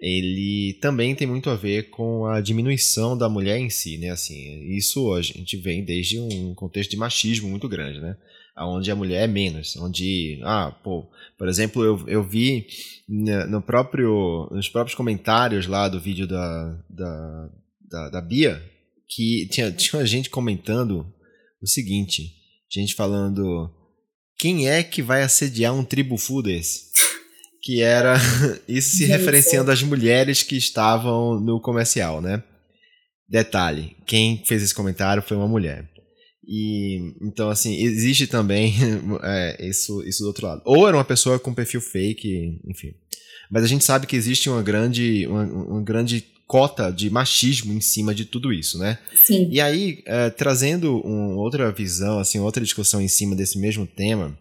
ele também tem muito a ver com a diminuição da mulher em si, né? Assim, isso a gente vem desde um contexto de machismo muito grande, né? Onde a mulher é menos, onde, ah, pô, por exemplo, eu, eu vi no próprio, nos próprios comentários lá do vídeo da, da, da, da Bia, que tinha, [LAUGHS] tinha gente comentando o seguinte, gente falando, quem é que vai assediar um tribufu desse? Que era isso [LAUGHS] se referenciando às mulheres que estavam no comercial, né? Detalhe, quem fez esse comentário foi uma mulher. E então assim, existe também [LAUGHS] é, isso, isso do outro lado. Ou era uma pessoa com perfil fake, enfim. Mas a gente sabe que existe uma grande, uma, uma grande cota de machismo em cima de tudo isso, né? Sim. E aí, é, trazendo outra visão, assim, outra discussão em cima desse mesmo tema,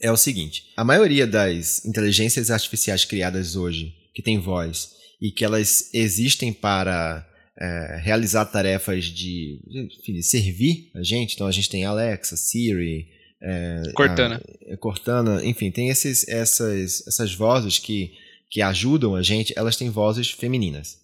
é o seguinte: a maioria das inteligências artificiais criadas hoje, que tem voz, e que elas existem para é, realizar tarefas de, enfim, de servir a gente, então a gente tem Alexa, Siri, é, Cortana. A, Cortana, enfim, tem esses, essas, essas vozes que, que ajudam a gente, elas têm vozes femininas.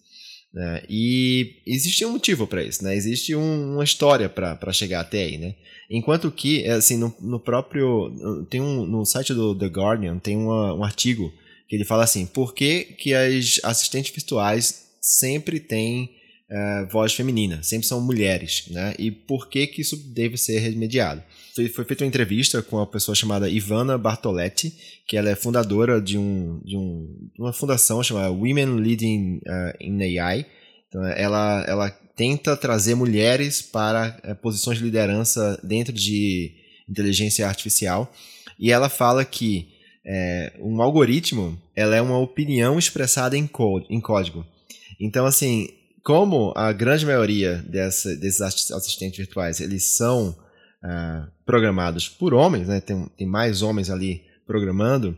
Né? E existe um motivo para isso, né? existe um, uma história para chegar até aí. Né? Enquanto que, assim, no, no próprio. Tem um, no site do The Guardian tem uma, um artigo que ele fala assim: por que, que as assistentes virtuais sempre têm uh, voz feminina, sempre são mulheres, né? E por que, que isso deve ser remediado? Foi, foi feita uma entrevista com uma pessoa chamada Ivana Bartoletti, que ela é fundadora de, um, de um, uma fundação chamada Women Leading uh, in AI. Então, ela, ela tenta trazer mulheres para uh, posições de liderança dentro de inteligência artificial. E ela fala que é, um algoritmo ela é uma opinião expressada em, em código. Então, assim, como a grande maioria dessa, desses assistentes virtuais eles são uh, programados por homens, né? Tem, tem mais homens ali programando,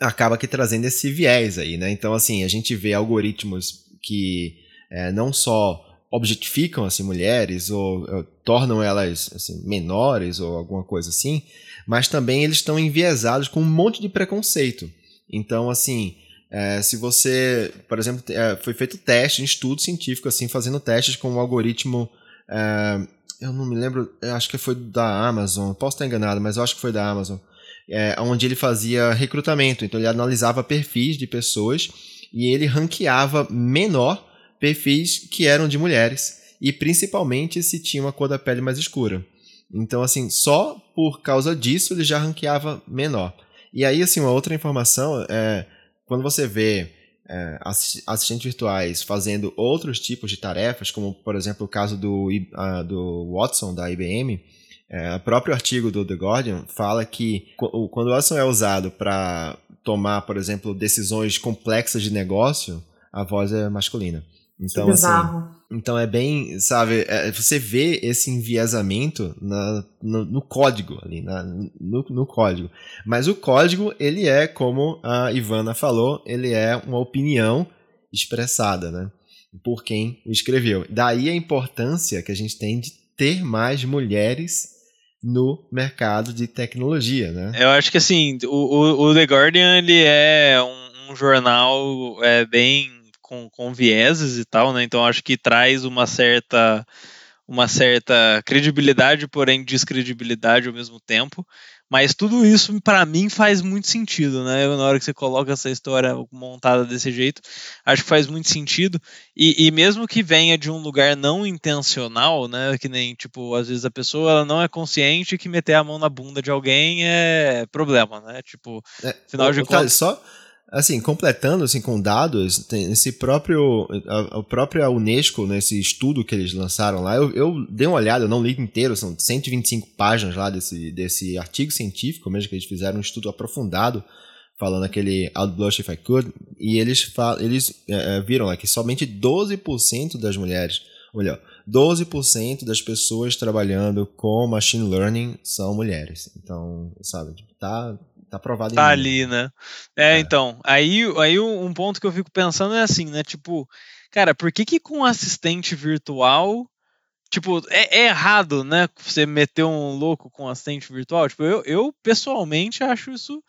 acaba que trazendo esse viés aí, né? Então, assim, a gente vê algoritmos que é, não só objetificam assim mulheres ou, ou tornam elas assim, menores ou alguma coisa assim, mas também eles estão enviesados com um monte de preconceito. Então, assim, é, se você, por exemplo, é, foi feito teste, um estudo científico, assim, fazendo testes com um algoritmo é, eu não me lembro, acho que foi da Amazon, posso estar enganado, mas eu acho que foi da Amazon, é, onde ele fazia recrutamento. Então ele analisava perfis de pessoas e ele ranqueava menor perfis que eram de mulheres e principalmente se tinha uma cor da pele mais escura. Então, assim, só por causa disso ele já ranqueava menor. E aí, assim, uma outra informação é quando você vê é, assistentes virtuais fazendo outros tipos de tarefas, como por exemplo o caso do, uh, do Watson da IBM, é, o próprio artigo do The Guardian fala que quando o Watson é usado para tomar, por exemplo, decisões complexas de negócio, a voz é masculina. Então, assim, então é bem, sabe, é, você vê esse enviesamento na, no, no, código ali, na, no, no, código. Mas o código, ele é, como a Ivana falou, ele é uma opinião expressada, né? Por quem o escreveu. Daí a importância que a gente tem de ter mais mulheres no mercado de tecnologia, né? Eu acho que assim, o, o The Guardian ele é um, um jornal é, bem com, com vieses e tal, né? Então acho que traz uma certa uma certa credibilidade, porém descredibilidade ao mesmo tempo. Mas tudo isso, para mim, faz muito sentido, né? Na hora que você coloca essa história montada desse jeito, acho que faz muito sentido. E, e, mesmo que venha de um lugar não intencional, né? Que nem, tipo, às vezes a pessoa ela não é consciente que meter a mão na bunda de alguém é problema, né? Tipo, é, afinal de contas. Só, Assim, completando assim, com dados, tem esse próprio, a, a própria Unesco, nesse estudo que eles lançaram lá, eu, eu dei uma olhada, eu não li inteiro, são 125 páginas lá desse, desse artigo científico mesmo, que eles fizeram um estudo aprofundado, falando aquele I'd Blush If I Could, e eles, eles é, é, viram lá que somente 12% das mulheres, olha, 12% das pessoas trabalhando com machine learning são mulheres. Então, sabe, tipo, tá Tá provado Tá ali, né? É, é, então. Aí, aí um ponto que eu fico pensando é assim, né? Tipo, cara, por que que com assistente virtual. Tipo, é, é errado, né? Você meter um louco com assistente virtual. Tipo, eu, eu pessoalmente acho isso.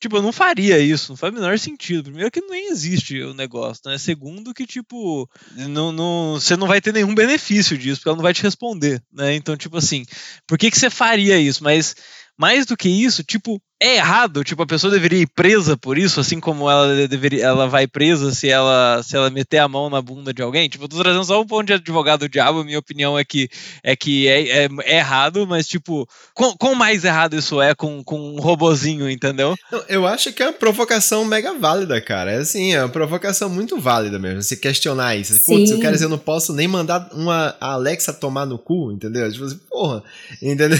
Tipo, eu não faria isso, não faz o menor sentido. Primeiro que nem existe o negócio, né? Segundo que, tipo, não, não, você não vai ter nenhum benefício disso, porque ela não vai te responder, né? Então, tipo assim, por que, que você faria isso? Mas mais do que isso, tipo, é errado, tipo, a pessoa deveria ir presa por isso, assim como ela deveria, ela vai presa se ela se ela meter a mão na bunda de alguém. Tipo, eu tô trazendo só um ponto de advogado do diabo, minha opinião é que é que é, é, é errado, mas tipo, quão, quão, mais errado isso é com, com um robozinho, entendeu? Eu acho que é uma provocação mega válida, cara. É assim, é uma provocação muito válida mesmo, se questionar isso. Putz, eu quero dizer, eu não posso nem mandar uma Alexa tomar no cu, entendeu? Tipo assim, porra, entendeu?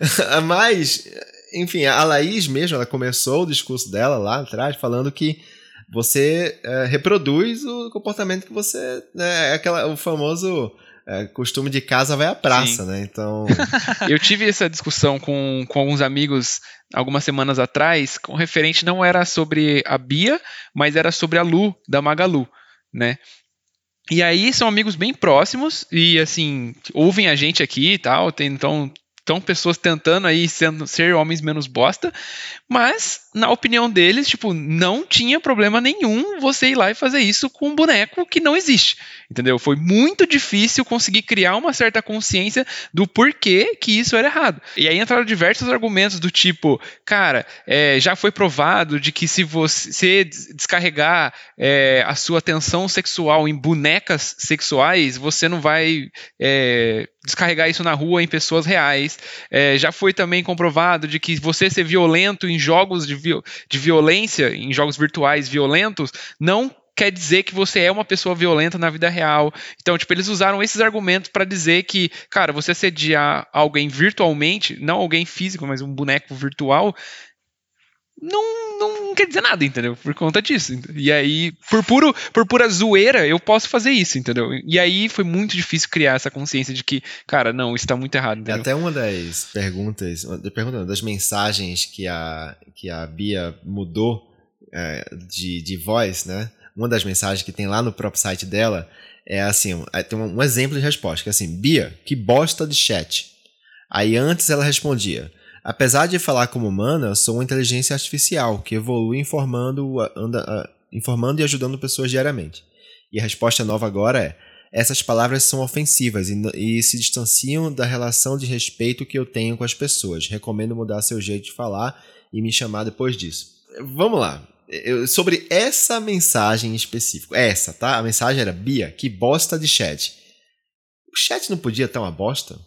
[LAUGHS] Mas enfim, a Laís mesmo, ela começou o discurso dela lá atrás falando que você é, reproduz o comportamento que você. Né, é aquela, o famoso. é, costume de casa vai à praça, Sim. né? Então. [LAUGHS] Eu tive essa discussão com, com alguns amigos algumas semanas atrás, com referente não era sobre a Bia, mas era sobre a Lu, da Magalu, né? E aí são amigos bem próximos e assim, ouvem a gente aqui e tal, tem, então estão pessoas tentando aí sendo, ser homens menos bosta, mas, na opinião deles, tipo, não tinha problema nenhum você ir lá e fazer isso com um boneco que não existe. Entendeu? Foi muito difícil conseguir criar uma certa consciência do porquê que isso era errado. E aí entraram diversos argumentos do tipo, cara, é, já foi provado de que se você descarregar é, a sua atenção sexual em bonecas sexuais, você não vai é, descarregar isso na rua em pessoas reais. É, já foi também comprovado de que você ser violento em jogos de, de violência, em jogos virtuais violentos, não quer dizer que você é uma pessoa violenta na vida real. Então, tipo, eles usaram esses argumentos para dizer que, cara, você assediar alguém virtualmente, não alguém físico, mas um boneco virtual, não, não quer dizer nada, entendeu? Por conta disso. E aí, por, puro, por pura zoeira, eu posso fazer isso, entendeu? E aí foi muito difícil criar essa consciência de que, cara, não, isso tá muito errado. Entendeu? Até uma das perguntas, pergunta, das mensagens que a, que a Bia mudou é, de, de voz, né? uma das mensagens que tem lá no próprio site dela é assim, é, tem um, exemplo de resposta, que é assim, Bia, que bosta de chat. Aí antes ela respondia, apesar de falar como humana, sou uma inteligência artificial que evolui informando, anda, informando e ajudando pessoas diariamente. E a resposta nova agora é, essas palavras são ofensivas e, e se distanciam da relação de respeito que eu tenho com as pessoas. Recomendo mudar seu jeito de falar e me chamar depois disso. Vamos lá eu, sobre essa mensagem em específico. Essa, tá? A mensagem era: Bia, que bosta de chat. O chat não podia estar uma bosta?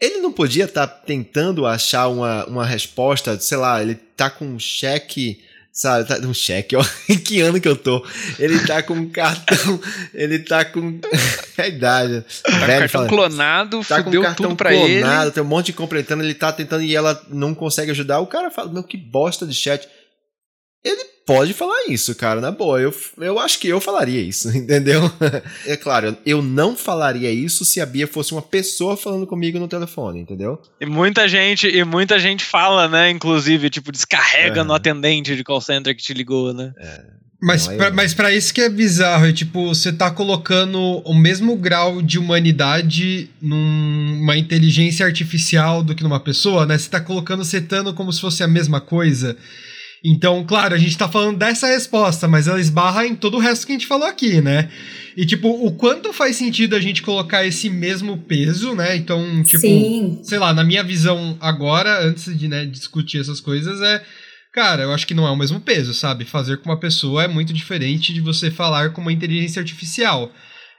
Ele não podia estar tentando achar uma, uma resposta, sei lá, ele tá com um cheque, sabe, tá um cheque, ó, [LAUGHS] em que ano que eu tô? Ele tá com um cartão, [LAUGHS] ele tá com [LAUGHS] é idade. Tá velho, cartão fala, clonado, tá com um cartão tudo pra clonado, ele. tem um monte de completando, ele tá tentando e ela não consegue ajudar. O cara fala, meu, que bosta de chat. Ele pode falar isso, cara, na boa. Eu, eu acho que eu falaria isso, [LAUGHS] entendeu? é claro, eu não falaria isso se a Bia fosse uma pessoa falando comigo no telefone, entendeu? E muita gente, e muita gente fala, né, inclusive, tipo, descarrega no atendente de call center que te ligou, né? É. Mas, pra, mas para isso que é bizarro, é tipo, você tá colocando o mesmo grau de humanidade numa inteligência artificial do que numa pessoa, né? Você tá colocando, setando como se fosse a mesma coisa. Então, claro, a gente tá falando dessa resposta, mas ela esbarra em todo o resto que a gente falou aqui, né? E, tipo, o quanto faz sentido a gente colocar esse mesmo peso, né? Então, tipo, Sim. sei lá, na minha visão agora, antes de né, discutir essas coisas, é. Cara, eu acho que não é o mesmo peso, sabe? Fazer com uma pessoa é muito diferente de você falar com uma inteligência artificial.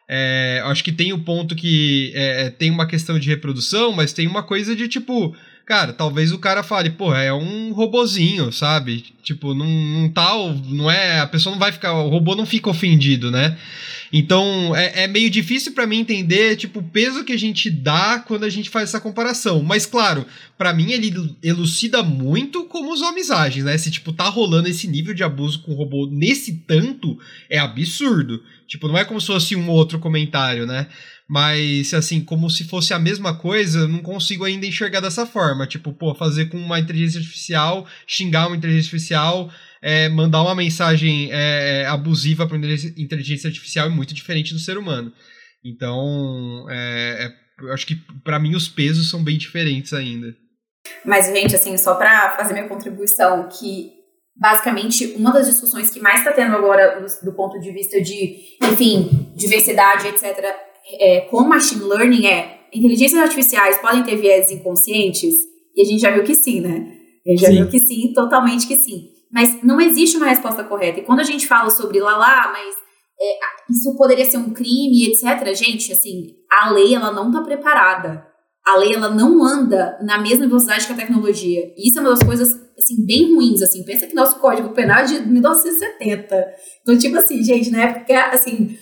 É, acho que tem o ponto que é, tem uma questão de reprodução, mas tem uma coisa de tipo cara, talvez o cara fale, pô, é um robozinho, sabe? Tipo, não, não tá, não é, a pessoa não vai ficar, o robô não fica ofendido, né? Então, é, é meio difícil para mim entender, tipo, o peso que a gente dá quando a gente faz essa comparação. Mas, claro, para mim ele elucida muito como os homens agem, né? Se, tipo, tá rolando esse nível de abuso com o robô nesse tanto, é absurdo. Tipo, não é como se fosse um outro comentário, né? Mas, assim, como se fosse a mesma coisa, não consigo ainda enxergar dessa forma. Tipo, pô, fazer com uma inteligência artificial, xingar uma inteligência artificial, é, mandar uma mensagem é, abusiva para inteligência artificial é muito diferente do ser humano. Então, é, é eu acho que para mim os pesos são bem diferentes ainda. Mas, gente, assim, só para fazer minha contribuição, que basicamente uma das discussões que mais está tendo agora do, do, ponto de vista de, enfim, diversidade, etc., é, com machine learning é inteligências artificiais podem ter viés inconscientes? E a gente já viu que sim, né? A gente já sim. viu que sim, totalmente que sim. Mas não existe uma resposta correta. E quando a gente fala sobre lá lá, mas é, isso poderia ser um crime, etc. Gente, assim, a lei ela não está preparada. A lei ela não anda na mesma velocidade que a tecnologia. E isso é uma das coisas assim bem ruins, assim. Pensa que nosso Código Penal é de 1970. Então, tipo assim, gente, na época, assim,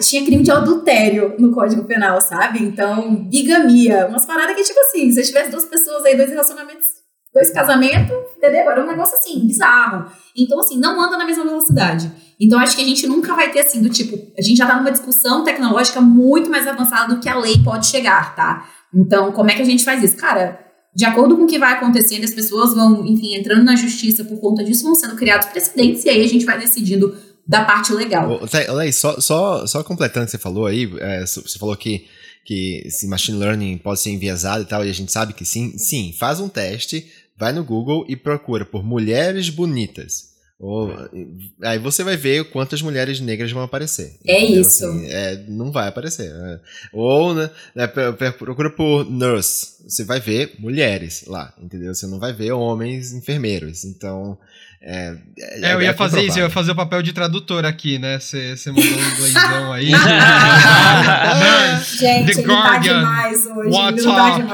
tinha crime de adultério no Código Penal, sabe? Então, bigamia, umas paradas que, tipo assim, se tivesse duas pessoas aí, dois relacionamentos dois casamentos, entendeu? Era um negócio assim, bizarro. Então, assim, não anda na mesma velocidade. Então, acho que a gente nunca vai ter assim, do tipo, a gente já tá numa discussão tecnológica muito mais avançada do que a lei pode chegar, tá? Então, como é que a gente faz isso? Cara, de acordo com o que vai acontecendo, as pessoas vão, enfim, entrando na justiça por conta disso, vão sendo criados precedentes, e aí a gente vai decidindo da parte legal. Olha aí, só, só, só completando o que você falou aí, é, você falou que que esse machine learning pode ser enviesado e tal, e a gente sabe que sim. Sim, faz um teste, vai no Google e procura por mulheres bonitas. Ou, aí você vai ver quantas mulheres negras vão aparecer. É então, isso. Assim, é, não vai aparecer. Né? Ou né, né procura por nurse. Você vai ver mulheres lá, entendeu? Você não vai ver homens enfermeiros. Então, é, é, é, eu ia é fazer isso, eu ia fazer o papel de tradutor aqui, né? Você mandou um inglêsão aí. [LAUGHS] Gente, The Guardian. Tá demais hoje. What's tá up?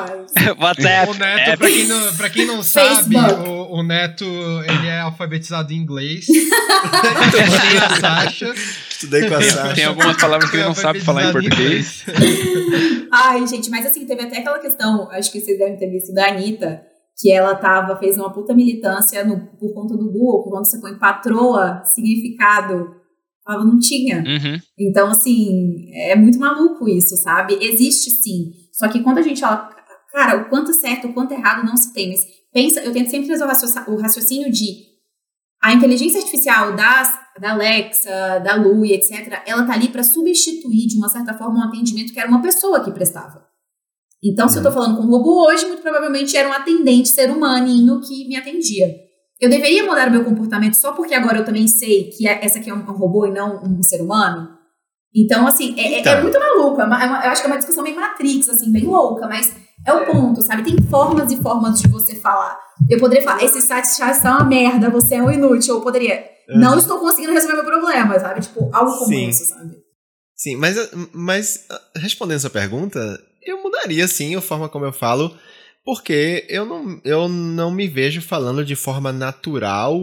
WhatsApp. O Neto, é. pra quem não, pra quem não sabe, o, o, Neto ele é alfabetizado em inglês. [LAUGHS] Estudei a Sasha. Estudei com a Sasha. Tem algumas palavras que ele não sabe falar em português. Ai, gente, mas assim, teve até aquela questão, acho que vocês devem ter visto, da Anitta que ela tava, fez uma puta militância no, por conta do Google, que quando você põe patroa, significado, ela não tinha. Uhum. Então, assim, é muito maluco isso, sabe? Existe sim. Só que quando a gente fala, cara, o quanto certo, o quanto errado não se tem, mas pensa, eu tento sempre fazer o raciocínio de a inteligência artificial das, da Alexa, da Lu e etc., ela tá ali para substituir, de uma certa forma, um atendimento que era uma pessoa que prestava. Então, se eu estou falando com um robô hoje, muito provavelmente era um atendente ser humaninho que me atendia. Eu deveria mudar o meu comportamento só porque agora eu também sei que é, essa aqui é um, robô e não um ser humano? Então, assim, é, é então. é muito maluco. É uma, é uma, eu acho que é uma discussão meio Matrix, assim, bem louca, mas é o ponto, sabe? Tem formas e formas de você falar. Eu poderia falar, esse site já está uma merda, você é um inútil. Ou poderia, uhum. não estou conseguindo resolver meu problema, sabe? Tipo, algo como Sim. isso, sabe? Sim, mas, mas ah, respondendo essa pergunta, eu mudaria sim a forma como eu falo, porque eu não, eu não me vejo falando de forma natural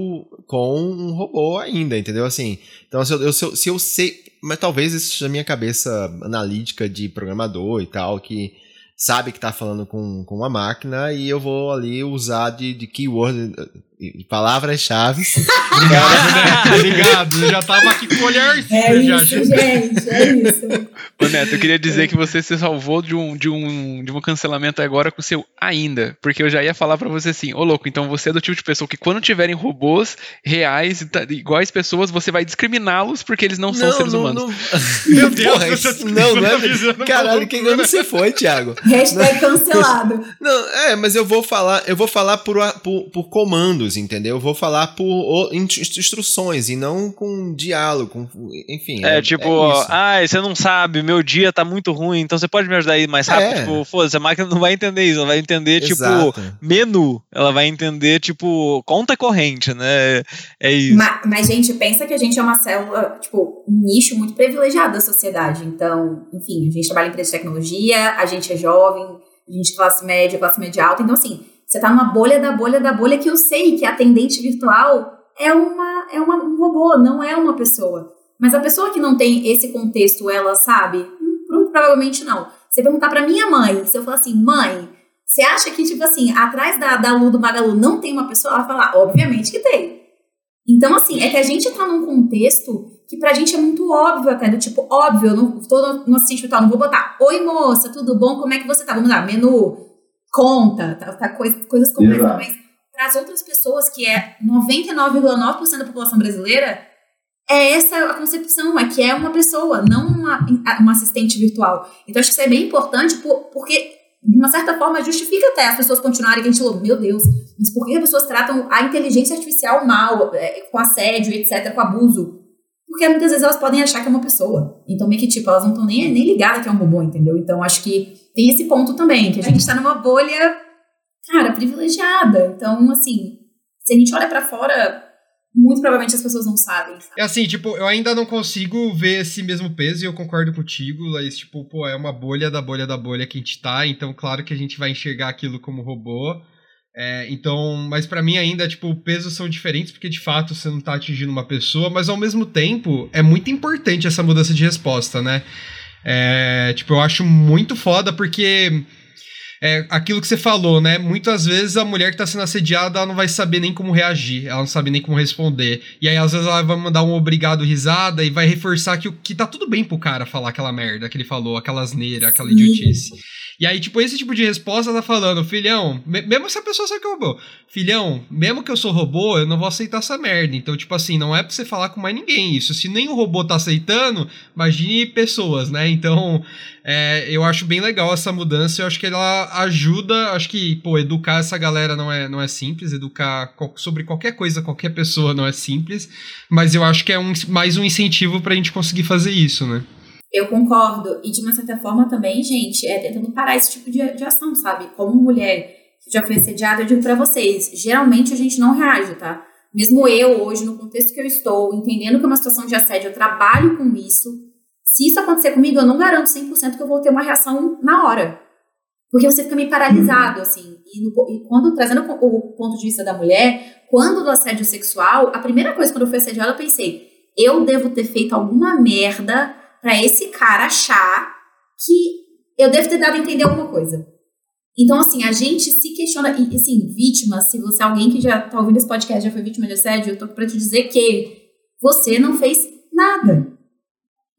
com um robô ainda, entendeu? Assim, então se eu, eu, se eu, se eu sei, mas talvez isso seja a minha cabeça analítica de programador e tal, que sabe que está falando com, com uma máquina e eu vou ali usar de, de keyword palavras-chave. [LAUGHS] Obrigado, né? Obrigado. Eu já tava aqui com o olhar É isso, gente. É isso. Ô, Neto, eu queria dizer que você se salvou de um, de um, de um cancelamento agora com o seu ainda. Porque eu já ia falar para você assim, ô louco, então você é do tipo de pessoa que quando tiverem robôs reais, iguais pessoas, você vai discriminá-los porque eles não, não são seres não, humanos. Não. Meu Deus, Porra, isso, não, não é. Caralho, quem ano você foi, Thiago? Hashtag cancelado. Não, é, mas eu vou falar, eu vou falar por, por, por comandos entendeu? Eu vou falar por instruções e não com diálogo, com, enfim. É, é tipo, é ah, você não sabe, meu dia tá muito ruim, então você pode me ajudar aí mais rápido? É. Tipo, foda-se, a máquina não vai entender isso, ela vai entender, tipo, Exato. tipo, menu, ela vai entender, tipo, conta corrente, né? É isso. Mas, mas, gente, pensa que a gente é uma célula, tipo, um nicho muito privilegiado da sociedade, então, enfim, a gente trabalha em empresa de tecnologia, a gente é jovem, a gente é classe média, classe média alta, então, assim, você está numa bolha da bolha da bolha que eu sei que a atendente virtual é, uma, é uma, um robô, não é uma pessoa. Mas a pessoa que não tem esse contexto, ela sabe? Hum, provavelmente não. Você perguntar para minha mãe, se eu falar assim, mãe, você acha que, tipo assim, atrás da, da Lu do Magalu não tem uma pessoa? Ela fala, obviamente que tem. Então, assim, é que a gente tá num contexto que pra gente é muito óbvio até, do tipo, óbvio, eu não tô no assistente virtual, não vou botar, oi moça, tudo bom, como é que você tá? Vamos lá, menu, conta, tá, tá coisa, coisas como essa, mas para as outras pessoas, que é 99,9% da população brasileira, é essa a concepção, é que é uma pessoa, não uma, uma assistente virtual. Então, acho que isso é bem importante, porque, de uma certa forma, justifica até as pessoas continuarem, que a gente falou, meu Deus, mas por que as pessoas tratam a inteligência artificial mal, é, com assédio, etc., com abuso? Porque muitas vezes elas podem achar que é uma pessoa. Então, meio que, tipo, elas não estão nem, nem ligadas que é um robô, entendeu? Então, acho que tem esse ponto também, que a gente está numa bolha, cara, privilegiada. Então, assim, se a gente olha para fora, muito provavelmente as pessoas não sabem. É assim, tipo, eu ainda não consigo ver esse mesmo peso e eu concordo contigo, mas, tipo, pô, é uma bolha da bolha da bolha que a gente tá, então claro que a gente vai enxergar aquilo como robô. É, então, mas para mim ainda, tipo, pesos são diferentes porque de fato você não tá atingindo uma pessoa, mas ao mesmo tempo é muito importante essa mudança de resposta, né? É, tipo, eu acho muito foda porque é aquilo que você falou, né? Muitas vezes a mulher que tá sendo assediada, ela não vai saber nem como reagir, ela não sabe nem como responder. E aí, às vezes, ela vai mandar um obrigado risada e vai reforçar que, que tá tudo bem pro cara falar aquela merda que ele falou, aquela asneira, aquela idiotice. E aí, tipo, esse tipo de resposta tá falando, filhão, mesmo se a pessoa sabe que é robô, filhão, mesmo que eu sou robô, eu não vou aceitar essa merda. Então, tipo assim, não é pra você falar com mais ninguém isso. Se nem o robô tá aceitando, imagine pessoas, né? Então, é, eu acho bem legal essa mudança. Eu acho que ela ajuda. Acho que, pô, educar essa galera não é, não é simples. Educar sobre qualquer coisa, qualquer pessoa não é simples. Mas eu acho que é um, mais um incentivo pra gente conseguir fazer isso, né? Eu concordo. E de uma certa forma também, gente, é tentando parar esse tipo de, de ação, sabe? Como mulher que já foi assediada, eu digo pra vocês, geralmente a gente não reage, tá? Mesmo eu, hoje, no contexto que eu estou, entendendo que é uma situação de assédio, eu trabalho com isso. Se isso acontecer comigo, eu não garanto 100% que eu vou ter uma reação na hora. Porque você fica meio paralisado, assim. E, no, e, quando, trazendo o ponto de vista da mulher, quando do assédio sexual, a primeira coisa, quando eu fui assediada, eu pensei, eu devo ter feito alguma merda para esse cara achar que eu devo ter dado a entender alguma coisa. Então, assim, a gente se questiona, e assim, vítima, se você é alguém que já tá ouvindo esse podcast, já foi vítima de assédio, eu tô pra te dizer que você não fez nada.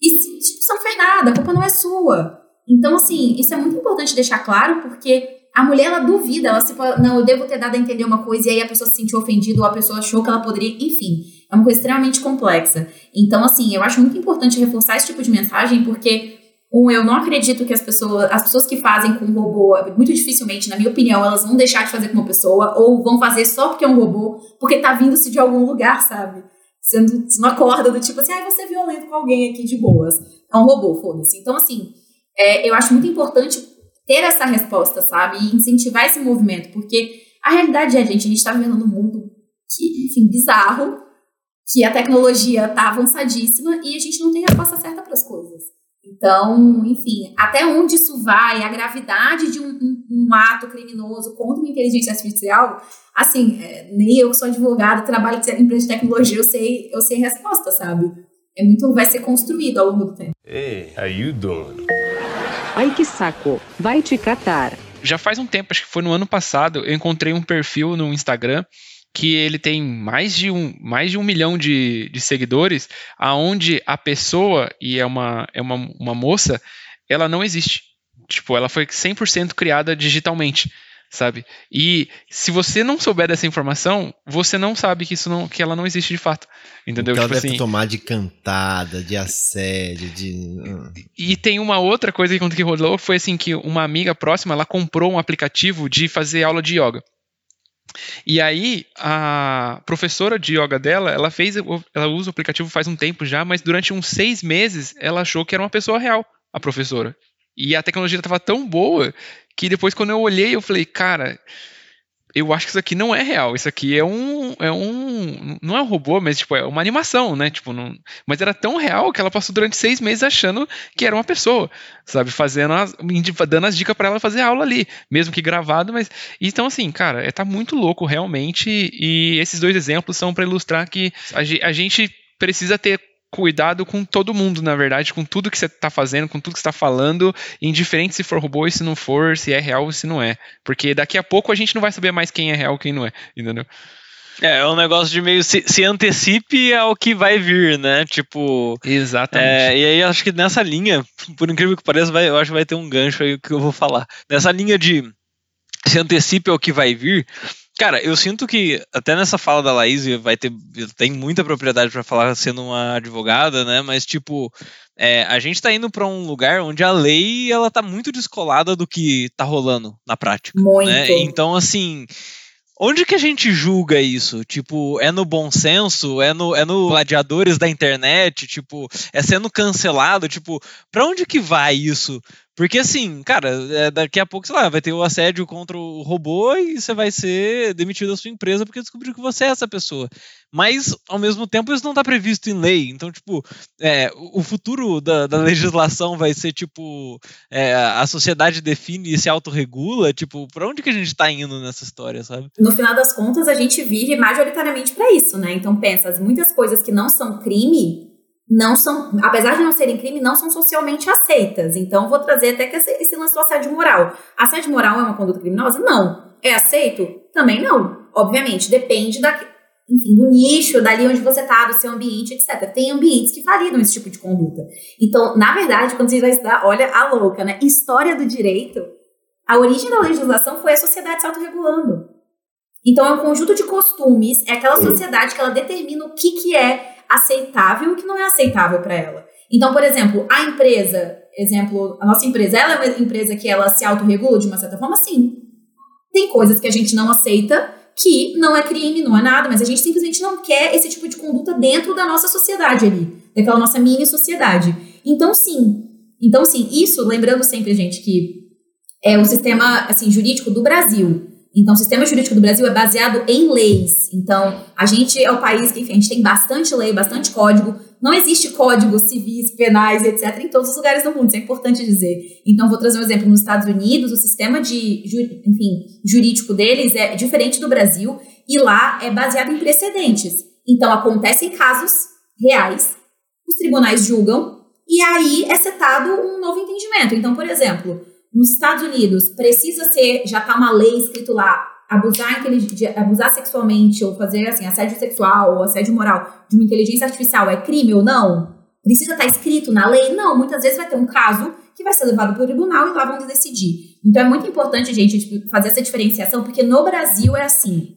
E tipo, você não fez nada, a culpa não é sua. Então, assim, isso é muito importante deixar claro, porque a mulher, ela duvida, ela se não, eu devo ter dado a entender uma coisa, e aí a pessoa se sentiu ofendida, ou a pessoa achou que ela poderia, enfim. É uma coisa extremamente complexa. Então, assim, eu acho muito importante reforçar esse tipo de mensagem, porque, um, eu não acredito que as pessoas, as pessoas que fazem com robô, muito dificilmente, na minha opinião, elas vão deixar de fazer com uma pessoa, ou vão fazer só porque é um robô, porque tá vindo-se de algum lugar, sabe? Você não acorda do tipo assim, ah, você é violento com alguém aqui de boas. É um robô, foda-se. Então, assim, é, eu acho muito importante ter essa resposta, sabe? E incentivar esse movimento, porque a realidade é, gente, a gente tá vivendo num mundo que, enfim, bizarro, que a tecnologia está avançadíssima e a gente não tem a resposta certa para as coisas. Então, enfim, até onde isso vai, a gravidade de um, um, um ato criminoso contra uma inteligência artificial, assim, é, nem eu que sou advogada, trabalho em empresa de tecnologia, eu sei, eu sei a resposta, sabe? É muito, vai ser construído ao longo do tempo. Hey, how you doing? Ai que saco, vai te catar. Já faz um tempo, acho que foi no ano passado, eu encontrei um perfil no Instagram que ele tem mais de um, mais de um milhão de, de seguidores, aonde a pessoa, e é uma, é uma, uma moça, ela não existe. Tipo, ela foi 100% criada digitalmente, sabe? E se você não souber dessa informação, você não sabe que isso não, que ela não existe de fato, entendeu? Então tipo ela deve assim, tomar de cantada, de assédio, de... E tem uma outra coisa que rolou, foi assim, que uma amiga próxima, ela comprou um aplicativo de fazer aula de yoga. E aí, a professora de yoga dela, ela fez, ela usa o aplicativo faz um tempo já, mas durante uns seis meses ela achou que era uma pessoa real, a professora. E a tecnologia estava tão boa que depois, quando eu olhei, eu falei, cara, eu acho que isso aqui não é real. Isso aqui é um. É um. Não é um robô, mas tipo, é uma animação, né? Tipo, não, mas era tão real que ela passou durante seis meses achando que era uma pessoa, sabe? Fazendo as, dando as dicas para ela fazer aula ali, mesmo que gravado, mas. Então, assim, cara, é, tá muito louco realmente. E esses dois exemplos são para ilustrar que a, a gente precisa ter cuidado com todo mundo, na verdade, com tudo que você está fazendo, com tudo que você está falando, indiferente se for robô e se não for, se é real ou se não é. Porque daqui a pouco a gente não vai saber mais quem é real e quem não é, entendeu? É, é um negócio de meio se, se antecipe ao que vai vir, né? Tipo. Exatamente. É, e aí acho que nessa linha, por incrível que pareça, vai, eu acho que vai ter um gancho aí que eu vou falar. Nessa linha de se antecipe ao que vai vir, Cara, eu sinto que até nessa fala da Laís vai ter tem muita propriedade para falar sendo uma advogada, né? Mas tipo, é, a gente tá indo para um lugar onde a lei ela tá muito descolada do que tá rolando na prática. Muito. Né? Então assim, Onde que a gente julga isso? Tipo, é no bom senso? É no, é no gladiadores da internet? Tipo, é sendo cancelado? Tipo, pra onde que vai isso? Porque assim, cara, é, daqui a pouco, sei lá, vai ter o assédio contra o robô e você vai ser demitido da sua empresa porque descobriu que você é essa pessoa. Mas, ao mesmo tempo, isso não está previsto em lei. Então, tipo, é, o futuro da, da, legislação vai ser, tipo, é, a sociedade define e se autorregula. Tipo, pra onde que a gente está indo nessa história, sabe? No final das contas, a gente vive majoritariamente para isso, né? Então, pensa, muitas coisas que não são crime não são, apesar de não serem crime, não são socialmente aceitas. Então, vou trazer até que esse, esse lance do assédio moral. Assédio moral é uma conduta criminosa? Não. É aceito? Também não. Obviamente, depende da, enfim, do nicho, dali onde você está, do seu ambiente, etc. Tem ambientes que validam esse tipo de conduta. Então, na verdade, quando você vai estudar, olha a louca, né? História do direito, a origem da legislação foi a sociedade se autorregulando. Então, é um conjunto de costumes, é aquela sociedade que ela determina o que, que é aceitável e o que não é aceitável para ela. Então, por exemplo, a empresa, exemplo, a nossa empresa, ela é uma empresa que ela se autorregula de uma certa forma? Sim. Tem coisas que a gente não aceita que não é crime, não é nada, mas a gente simplesmente não quer esse tipo de conduta dentro da nossa sociedade ali, daquela nossa mini sociedade. Então, sim. Então, sim, isso, lembrando sempre, gente, que é o sistema assim, jurídico do Brasil. Então, o sistema jurídico do Brasil é baseado em leis. Então, a gente é o país que, enfim, a gente tem bastante lei, bastante código. Não existe códigos civis, penais, etc., em todos os lugares do mundo, isso é importante dizer. Então, vou trazer um exemplo. Nos Estados Unidos, o sistema de, enfim, jurídico deles é diferente do Brasil e lá é baseado em precedentes. Então, acontecem casos reais, os tribunais julgam e aí é setado um novo entendimento. Então, por exemplo, nos Estados Unidos, precisa ser, já está uma lei escrito lá, abusar, abusar sexualmente ou fazer assim, assédio sexual ou assédio moral de uma inteligência artificial é crime ou não? Precisa estar tá escrito na lei? Não, muitas vezes vai ter um caso que vai ser levado para o tribunal e lá vão decidir. Então é muito importante, gente, tipo, fazer essa diferenciação, porque no Brasil é assim.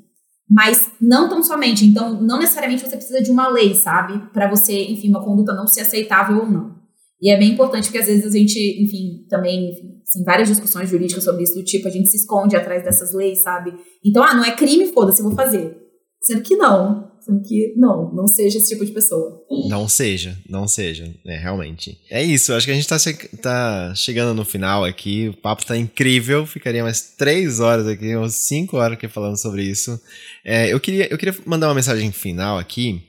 Mas não tão somente. Então, não necessariamente você precisa de uma lei, sabe? Para você, enfim, uma conduta não ser aceitável ou não. E é bem importante porque às vezes a gente, enfim, também, enfim, assim, várias discussões jurídicas sobre isso, do tipo, a gente se esconde atrás dessas leis, sabe? Então, ah, não é crime, foda-se, vou fazer. Sendo que não. Sendo que não, não seja esse tipo de pessoa. Não seja, não seja, é, realmente. É isso, acho que a gente tá, tá chegando no final aqui, o papo tá incrível, ficaria mais três horas aqui, ou cinco horas aqui falando sobre isso. É, eu, queria, eu queria mandar uma mensagem final aqui,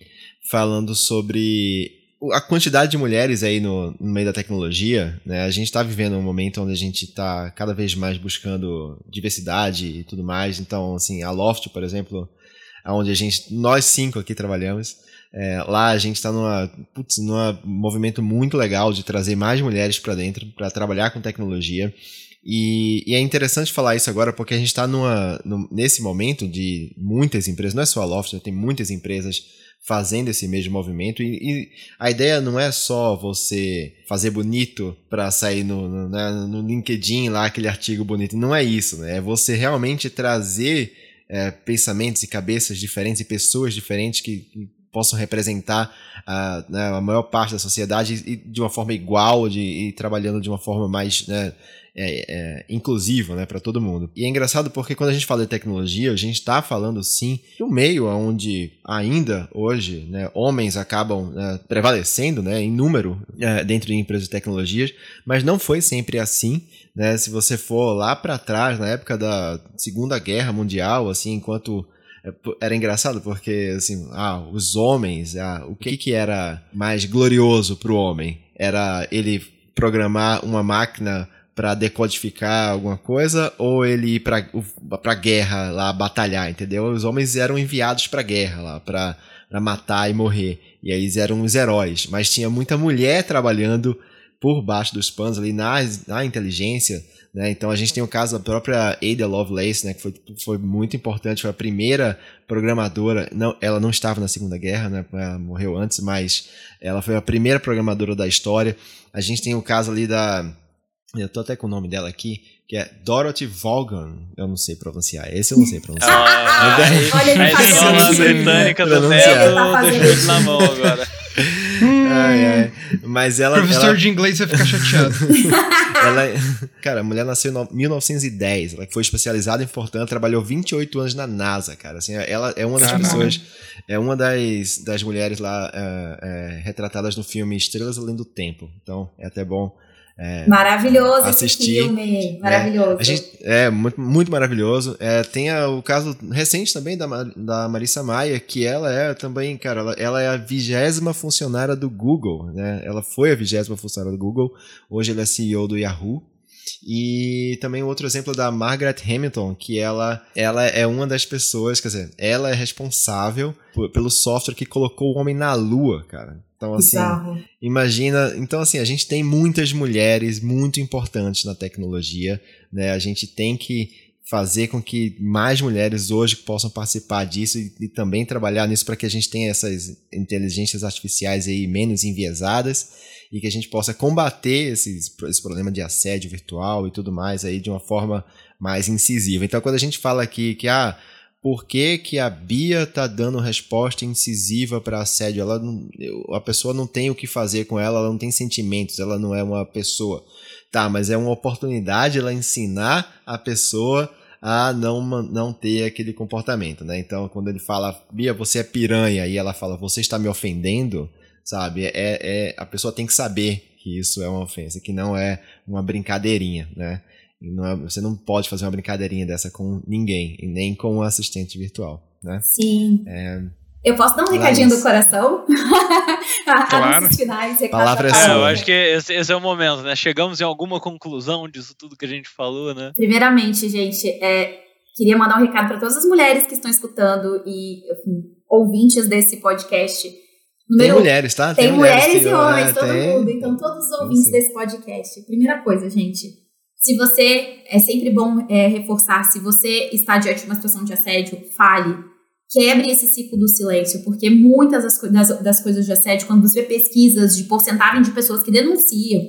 falando sobre a quantidade de mulheres aí no, no meio da tecnologia, né? A gente está vivendo um momento onde a gente está cada vez mais buscando diversidade e tudo mais. Então, assim, a Loft, por exemplo, onde a gente, nós cinco aqui trabalhamos, é, lá a gente está numa, putz, num movimento muito legal de trazer mais mulheres para dentro para trabalhar com tecnologia. E, e, é interessante falar isso agora porque a gente está nesse momento de muitas empresas, não é só a Loft, tem muitas empresas fazendo esse mesmo movimento. E, e, a ideia não é só você fazer bonito para sair no, no, né, no, LinkedIn lá, aquele artigo bonito. Não é isso, né? É você realmente trazer é, pensamentos e cabeças diferentes e pessoas diferentes que, que possam representar a, né, a maior parte da sociedade e, de uma forma igual de, e trabalhando de uma forma mais né, é, é, inclusiva né, para todo mundo. E é engraçado porque quando a gente fala de tecnologia, a gente está falando sim de um meio onde ainda hoje né, homens acabam né, prevalecendo né, em número é, dentro de empresas de tecnologias, mas não foi sempre assim. Né? Se você for lá para trás, na época da Segunda Guerra Mundial, assim, enquanto era engraçado porque assim, ah, os homens, ah, o que que era mais glorioso para o homem? Era ele programar uma máquina para decodificar alguma coisa ou ele ir para para guerra lá batalhar, entendeu? Os homens eram enviados para guerra lá para matar e morrer. E aí eles eram os heróis, mas tinha muita mulher trabalhando por baixo dos panos ali na, na inteligência, né? Então a gente tem o caso da própria Ada Lovelace, né, que foi, foi muito importante, foi a primeira programadora, não, ela não estava na Segunda Guerra, né, ela morreu antes, mas ela foi a primeira programadora da história. A gente tem o caso ali da eu tô até com o nome dela aqui, que é Dorothy Vaughan. Eu não sei pronunciar. Esse eu não sei pronunciar. Ah, Olha, ele a escola britânica do Neto tá deixou na mão agora. [LAUGHS] ai, ai. Mas ela. Professor ela... de inglês vai ficar chateado. [LAUGHS] ela, [LAUGHS] cara, a mulher nasceu em 1910. Ela foi especializada em Fortran, trabalhou 28 anos na NASA, cara. Assim, ela é uma das Caramba. pessoas. É uma das, das mulheres lá é, é, retratadas no filme Estrelas Além do Tempo. Então, é até bom é, maravilhoso assistir, esse filme, né? maravilhoso. É, gente, é muito, muito maravilhoso. É, tem a, o caso recente também da, da Marissa Maia, que ela é também, cara, ela, ela é a vigésima funcionária do Google, né? Ela foi a vigésima funcionária do Google, hoje ela é CEO do Yahoo. E também outro exemplo da Margaret Hamilton, que ela, ela é uma das pessoas, quer dizer, ela é responsável por, pelo software que colocou o homem na lua, cara. Então, assim, Bizarro. imagina. Então, assim, a gente tem muitas mulheres muito importantes na tecnologia, né? A gente tem que fazer com que mais mulheres hoje possam participar disso e, e também trabalhar nisso para que a gente tenha essas inteligências artificiais aí menos enviesadas e que a gente possa combater esses, esse problema de assédio virtual e tudo mais aí de uma forma mais incisiva. Então, quando a gente fala aqui que ah, por que, que a Bia tá dando resposta incisiva para assédio? Ela não, a pessoa não tem o que fazer com ela, ela não tem sentimentos, ela não é uma pessoa. Tá, mas é uma oportunidade ela ensinar a pessoa a não, não ter aquele comportamento, né? Então, quando ele fala, Bia, você é piranha, e ela fala, você está me ofendendo, sabe? É, é, a pessoa tem que saber que isso é uma ofensa, que não é uma brincadeirinha, né? Não é, você não pode fazer uma brincadeirinha dessa com ninguém, e nem com um assistente virtual, né? Sim. É, eu posso dar um recadinho do coração? [LAUGHS] claro. finais, Palavra é, é eu acho que esse, esse, é o momento, né? Chegamos em alguma conclusão disso tudo que a gente falou, né? Primeiramente, gente, é, queria mandar um recado para todas as mulheres que estão escutando e enfim, ouvintes desse podcast. Número, tem mulheres, tá? Tem, tem mulheres, mulheres e homens, todo tem. mundo. Então, todos os ouvintes sim, sim. desse podcast. Primeira coisa, gente se você, é sempre bom é, reforçar, se você está diante de uma situação de assédio, fale. Quebre esse ciclo do silêncio, porque muitas das, das, das coisas de assédio, quando você vê pesquisas de porcentagem de pessoas que denunciam,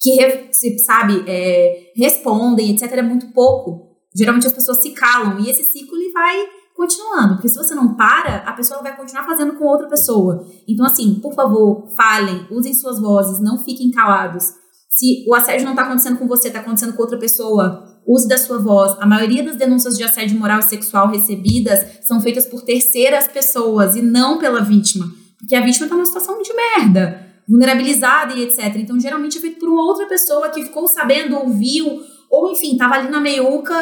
que, sabe, é, respondem, etc., é muito pouco. Geralmente as pessoas se calam e esse ciclo ele vai continuando, porque se você não para, a pessoa vai continuar fazendo com outra pessoa. Então, assim, por favor, falem, usem suas vozes, não fiquem calados. Se o assédio não está acontecendo com você, está acontecendo com outra pessoa, use da sua voz. A maioria das denúncias de assédio moral e sexual recebidas são feitas por terceiras pessoas e não pela vítima. Porque a vítima está numa situação de merda, vulnerabilizada e etc. Então, geralmente é feito por outra pessoa que ficou sabendo, ouviu, ou enfim, estava ali na meiuca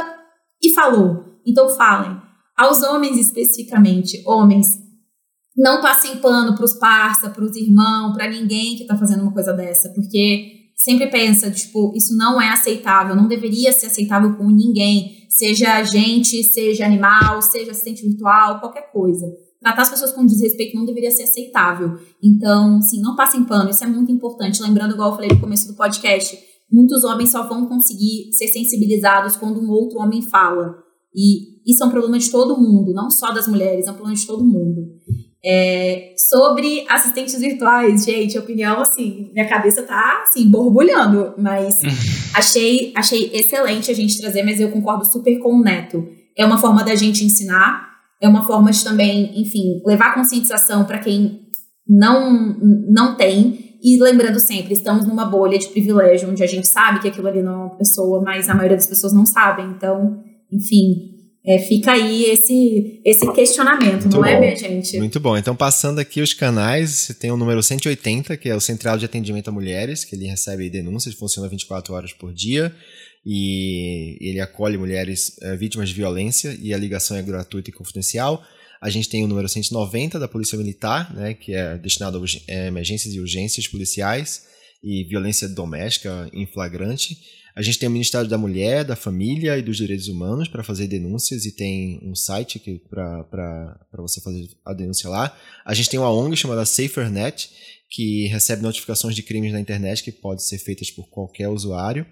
e falou. Então, falem. Aos homens especificamente, homens, não passem pano para os parça, para os irmãos, para ninguém que está fazendo uma coisa dessa, porque sempre pensa, tipo, isso não é aceitável, não deveria ser aceitável com ninguém, seja gente, seja animal, seja assistente virtual, qualquer coisa. Tratar as pessoas com desrespeito não deveria ser aceitável. Então, sim, não passem pano, isso é muito importante. Lembrando, igual eu falei no começo do podcast, muitos homens só vão conseguir ser sensibilizados quando um outro homem fala. E isso é um problema de todo mundo, não só das mulheres, é um problema de todo mundo. É, sobre assistentes virtuais, gente, opinião assim, minha cabeça tá assim, borbulhando, mas [LAUGHS] achei, achei excelente a gente trazer, mas eu concordo super com o Neto. É uma forma da gente ensinar, é uma forma de também, enfim, levar conscientização para quem não, não tem. E lembrando sempre, estamos numa bolha de privilégio, onde a gente sabe que aquilo ali não é uma pessoa, mas a maioria das pessoas não sabem. Então, enfim, é, fica aí esse, esse questionamento, Muito não é, bom. é, minha gente? Muito bom. Então, passando aqui os canais, você tem o número 180, que é o Central de Atendimento a Mulheres, que ele recebe denúncias, funciona 24 horas por dia, e ele acolhe mulheres é, vítimas de violência, e a ligação é gratuita e confidencial. A gente tem o número 190 da Polícia Militar, né, que é destinado a é, emergências e urgências policiais e violência doméstica em flagrante. A gente tem o Ministério da Mulher, da Família e dos Direitos Humanos para fazer denúncias e tem um site para você fazer a denúncia lá. A gente tem uma ONG chamada SaferNet, que recebe notificações de crimes na internet que podem ser feitas por qualquer usuário.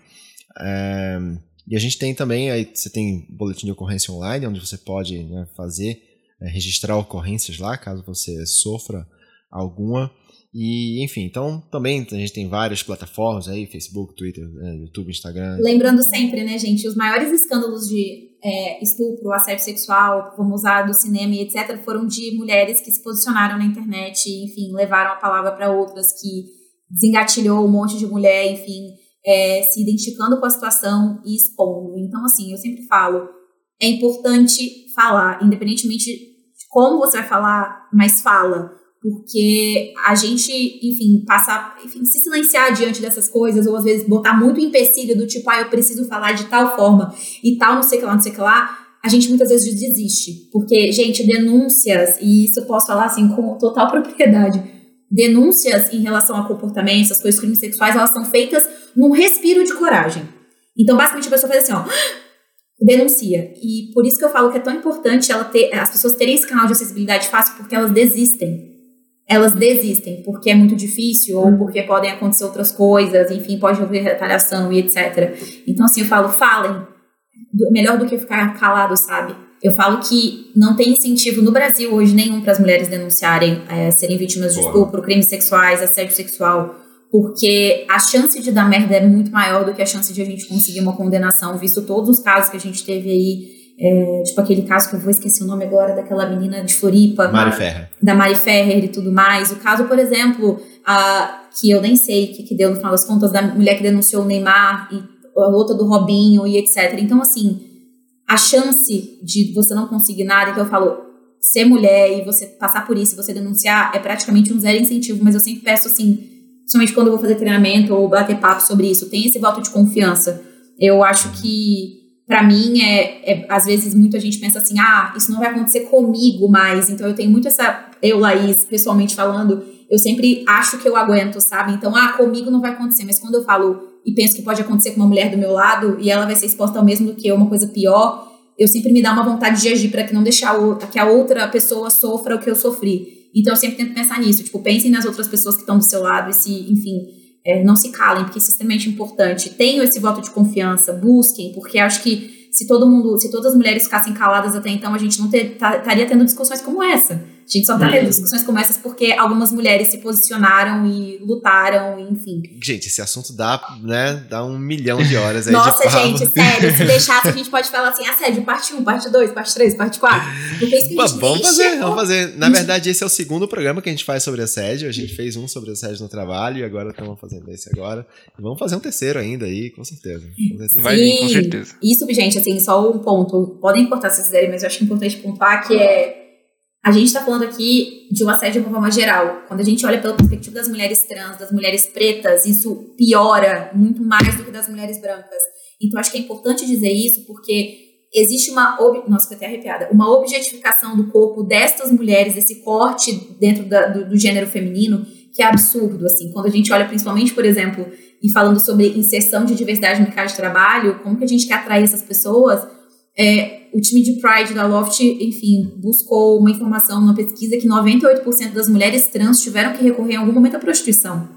É, e a gente tem também, aí você tem boletim de ocorrência online, onde você pode né, fazer, é, registrar ocorrências lá, caso você sofra alguma. E, enfim, então também a gente tem várias plataformas aí, Facebook, Twitter, né, YouTube, Instagram. Lembrando sempre, né, gente, os maiores escândalos de é, estupro, assédio sexual, vamos usar do cinema e etc., foram de mulheres que se posicionaram na internet, enfim, levaram a palavra para outras, que desengatilhou um monte de mulher, enfim, é, se identificando com a situação e expondo. Então, assim, eu sempre falo, é importante falar, independentemente de como você vai falar, mas fala porque a gente, enfim, passa, enfim, se silenciar diante dessas coisas, ou às vezes botar muito empecilho do tipo, ah, eu preciso falar de tal forma e tal, não sei que lá, não sei que lá, a gente muitas vezes desiste. Porque, gente, denúncias, e isso eu posso falar assim com total [LAUGHS] propriedade, denúncias em relação a comportamentos, as coisas crimes sexuais, elas são feitas num respiro de coragem. Então, basicamente, a pessoa faz assim, ó, [GASPS] denuncia. E por isso que eu falo que é tão importante ela ter, as pessoas terem esse canal de acessibilidade fácil, porque elas desistem. Elas desistem porque é muito difícil ou porque podem acontecer outras coisas, enfim, pode haver retaliação e etc. Então, assim, eu falo, falem. Melhor do que ficar calado, sabe? Eu falo que não tem incentivo no Brasil hoje nenhum para as mulheres denunciarem é, serem vítimas de estupro, crimes sexuais, assédio sexual porque a chance de dar merda é muito maior do que a chance de a gente conseguir uma condenação, visto todos os casos que a gente teve aí, é, tipo aquele caso que eu vou esquecer o nome agora, daquela menina de Floripa. Mari Ferrer. Da Mari Ferrer e tudo mais. O caso, por exemplo, a, que eu nem sei o que, que deu no final das contas, da mulher que denunciou o Neymar e a outra do Robinho e etc. Então, assim, a chance de você não conseguir nada, então eu falo, ser mulher e você passar por isso, você denunciar, é praticamente um zero incentivo, mas eu sempre peço assim principalmente quando eu vou fazer treinamento ou bater papo sobre isso, tem esse voto de confiança. Eu acho que, para mim, é, é, às vezes muita gente pensa assim, ah, isso não vai acontecer comigo mais. Então eu tenho muito essa, eu, Laís, pessoalmente falando, eu sempre acho que eu aguento, sabe? Então, ah, comigo não vai acontecer, mas quando eu falo e penso que pode acontecer com uma mulher do meu lado e ela vai ser exposta ao mesmo do que eu, uma coisa pior, eu sempre me dá uma vontade de agir para que não deixar que a outra pessoa sofra o que eu sofri. Então eu sempre tento pensar nisso, tipo, pensem nas outras pessoas que estão do seu lado e se, enfim, é, não se calem, porque é extremamente importante. Tenham esse voto de confiança, busquem, porque acho que se todo mundo, se todas as mulheres ficassem caladas até então, a gente não estaria tendo discussões como essa. A gente só tá tendo discussões como essas porque algumas mulheres se posicionaram e lutaram, enfim. Gente, esse assunto dá, né, dá um milhão de horas aí Nossa, de gente, [LAUGHS] sério, se deixasse a gente pode falar assim, assédio, parte 1, parte 2, parte 3, parte 4. Porque é isso que a gente vamos fazer, vamos fazer. Na verdade, esse é o segundo programa que a gente faz sobre assédio. A gente fez um sobre assédio no trabalho e agora estamos fazendo esse agora. E vamos fazer um terceiro ainda aí, com certeza. Com certeza. Vai vir, com certeza. Isso, gente, assim, só um ponto. Podem importar se quiserem, mas eu acho importante pontuar que é a gente está falando aqui de um assédio de uma forma geral. Quando a gente olha pela perspectiva das mulheres trans, das mulheres pretas, isso piora muito mais do que das mulheres brancas. Então, acho que é importante dizer isso porque existe uma. Nossa, fiquei até arrepiada. Uma objetificação do corpo destas mulheres, desse corte dentro da, do, do gênero feminino, que é absurdo. assim. Quando a gente olha principalmente, por exemplo, e falando sobre inserção de diversidade no mercado de trabalho, como que a gente quer atrair essas pessoas é, o time de Pride da Loft, enfim, buscou uma informação numa pesquisa que 98% das mulheres trans tiveram que recorrer em algum momento à prostituição.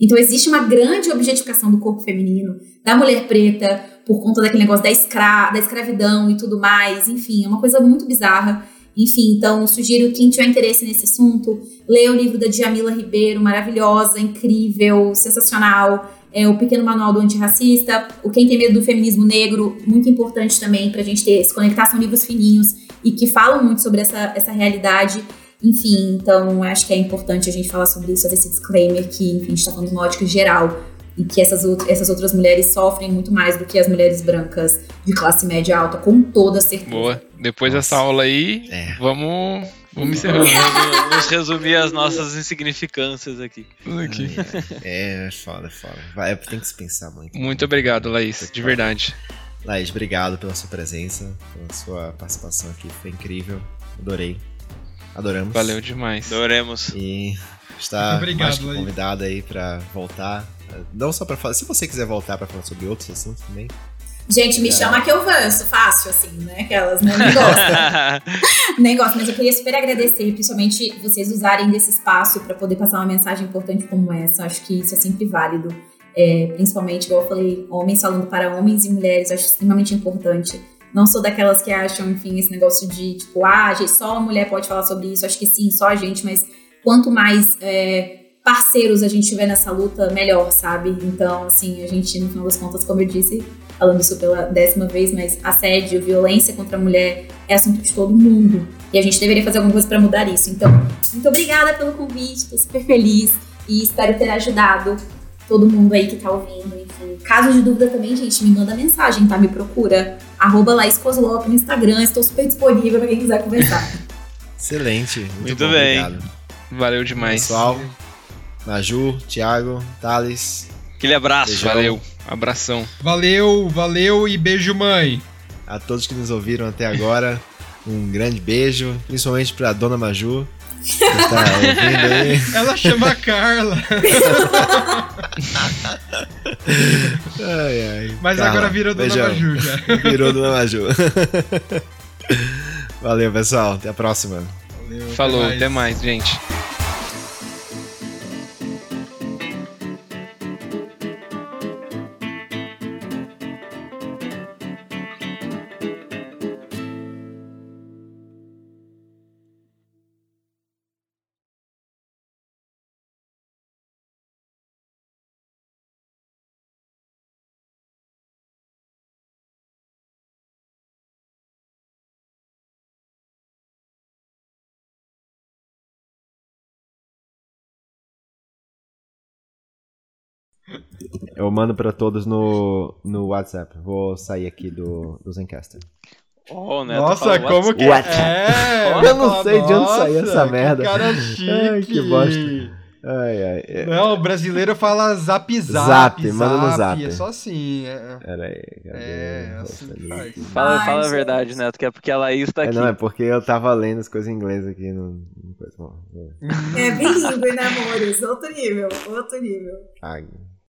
Então existe uma grande objetificação do corpo feminino, da mulher preta, por conta daquele negócio da, escra da escravidão e tudo mais. Enfim, é uma coisa muito bizarra. Enfim, então sugiro quem tiver interesse nesse assunto, leia o livro da Djamila Ribeiro, maravilhosa, incrível, sensacional é, o Pequeno Manual do Antirracista, o Quem Tem Medo do Feminismo Negro, muito importante também para a gente ter, se conectar, são livros fininhos e que falam muito sobre essa, essa realidade. Enfim, então acho que é importante a gente falar sobre isso, fazer esse disclaimer que, enfim, a gente está falando no ótica geral e que essas, essas outras mulheres sofrem muito mais do que as mulheres brancas de classe média alta, com toda certeza. Boa. Depois Nossa. dessa aula aí, é. vamos Vamos encerrar. Vamos resumir as nossas insignificâncias aqui. aqui. É, é foda, é foda. Vai, tem que se pensar muito. Muito obrigado, Laís, de verdade. Laís, obrigado pela sua presença, pela sua participação aqui. Foi incrível. Adorei. Adoramos. Valeu demais. Adoremos. E está obrigado, mais convidado aí para voltar. Não só para falar, se você quiser voltar para falar sobre outros assuntos também, Gente, me é. chama que eu avanço, fácil, assim, né? Aquelas, né? Nem gosto. [LAUGHS] Nem gosto, mas eu queria super agradecer, principalmente vocês usarem desse espaço para poder passar uma mensagem importante como essa. Acho que isso é sempre válido. É, principalmente, igual eu falei, homens falando para homens e mulheres, acho extremamente importante. Não sou daquelas que acham, enfim, esse negócio de, tipo, ah, só a mulher pode falar sobre isso. Acho que sim, só a gente, mas quanto mais é, parceiros a gente tiver nessa luta, melhor, sabe? Então, assim, a gente, no final das contas, como eu disse, falando isso pela décima vez, mas assédio, violência contra a mulher é assunto de todo mundo. E a gente deveria fazer alguma coisa para mudar isso. Então, muito obrigada pelo convite, estou super feliz e espero ter ajudado todo mundo aí que tá ouvindo. Enfim, caso de dúvida também, gente, me manda mensagem, tá? Me procura. Arroba Laís Kozlop no Instagram, estou super disponível para quem quiser conversar. [LAUGHS] Excelente. Muito, muito bom, bem. Obrigado. Valeu demais. Pessoal, Maju, Thiago, Thales. Aquele abraço. Beijão. Valeu. Abração. Valeu, valeu e beijo, mãe. A todos que nos ouviram até agora, [LAUGHS] um grande beijo, principalmente pra Dona Maju. Que está [LAUGHS] ouvindo aí. Ela chama a Carla. [LAUGHS] ai, ai. Mas Carla, agora virou Dona Maju já. Virou Dona Maju. Valeu, pessoal. Até a próxima. Valeu, Falou, até mais, até mais gente. Eu mando pra todos no, no WhatsApp. Vou sair aqui do, do Zencaster. Oh, Nossa, como que What? é? Eu não sei de onde saiu essa merda. Que cara chique. [LAUGHS] Ai, que bosta. Ai, ai, é. Não, o brasileiro fala zap zap. Zap, manda no zap. É só assim. É. Pera aí, cadê? É, assim fala, fala a verdade, Neto, que é porque a Laís tá aqui. É, não, é porque eu tava lendo as coisas em inglês aqui no. [LAUGHS] É bilíngue, né, amores? Outro nível, outro nível. Ai.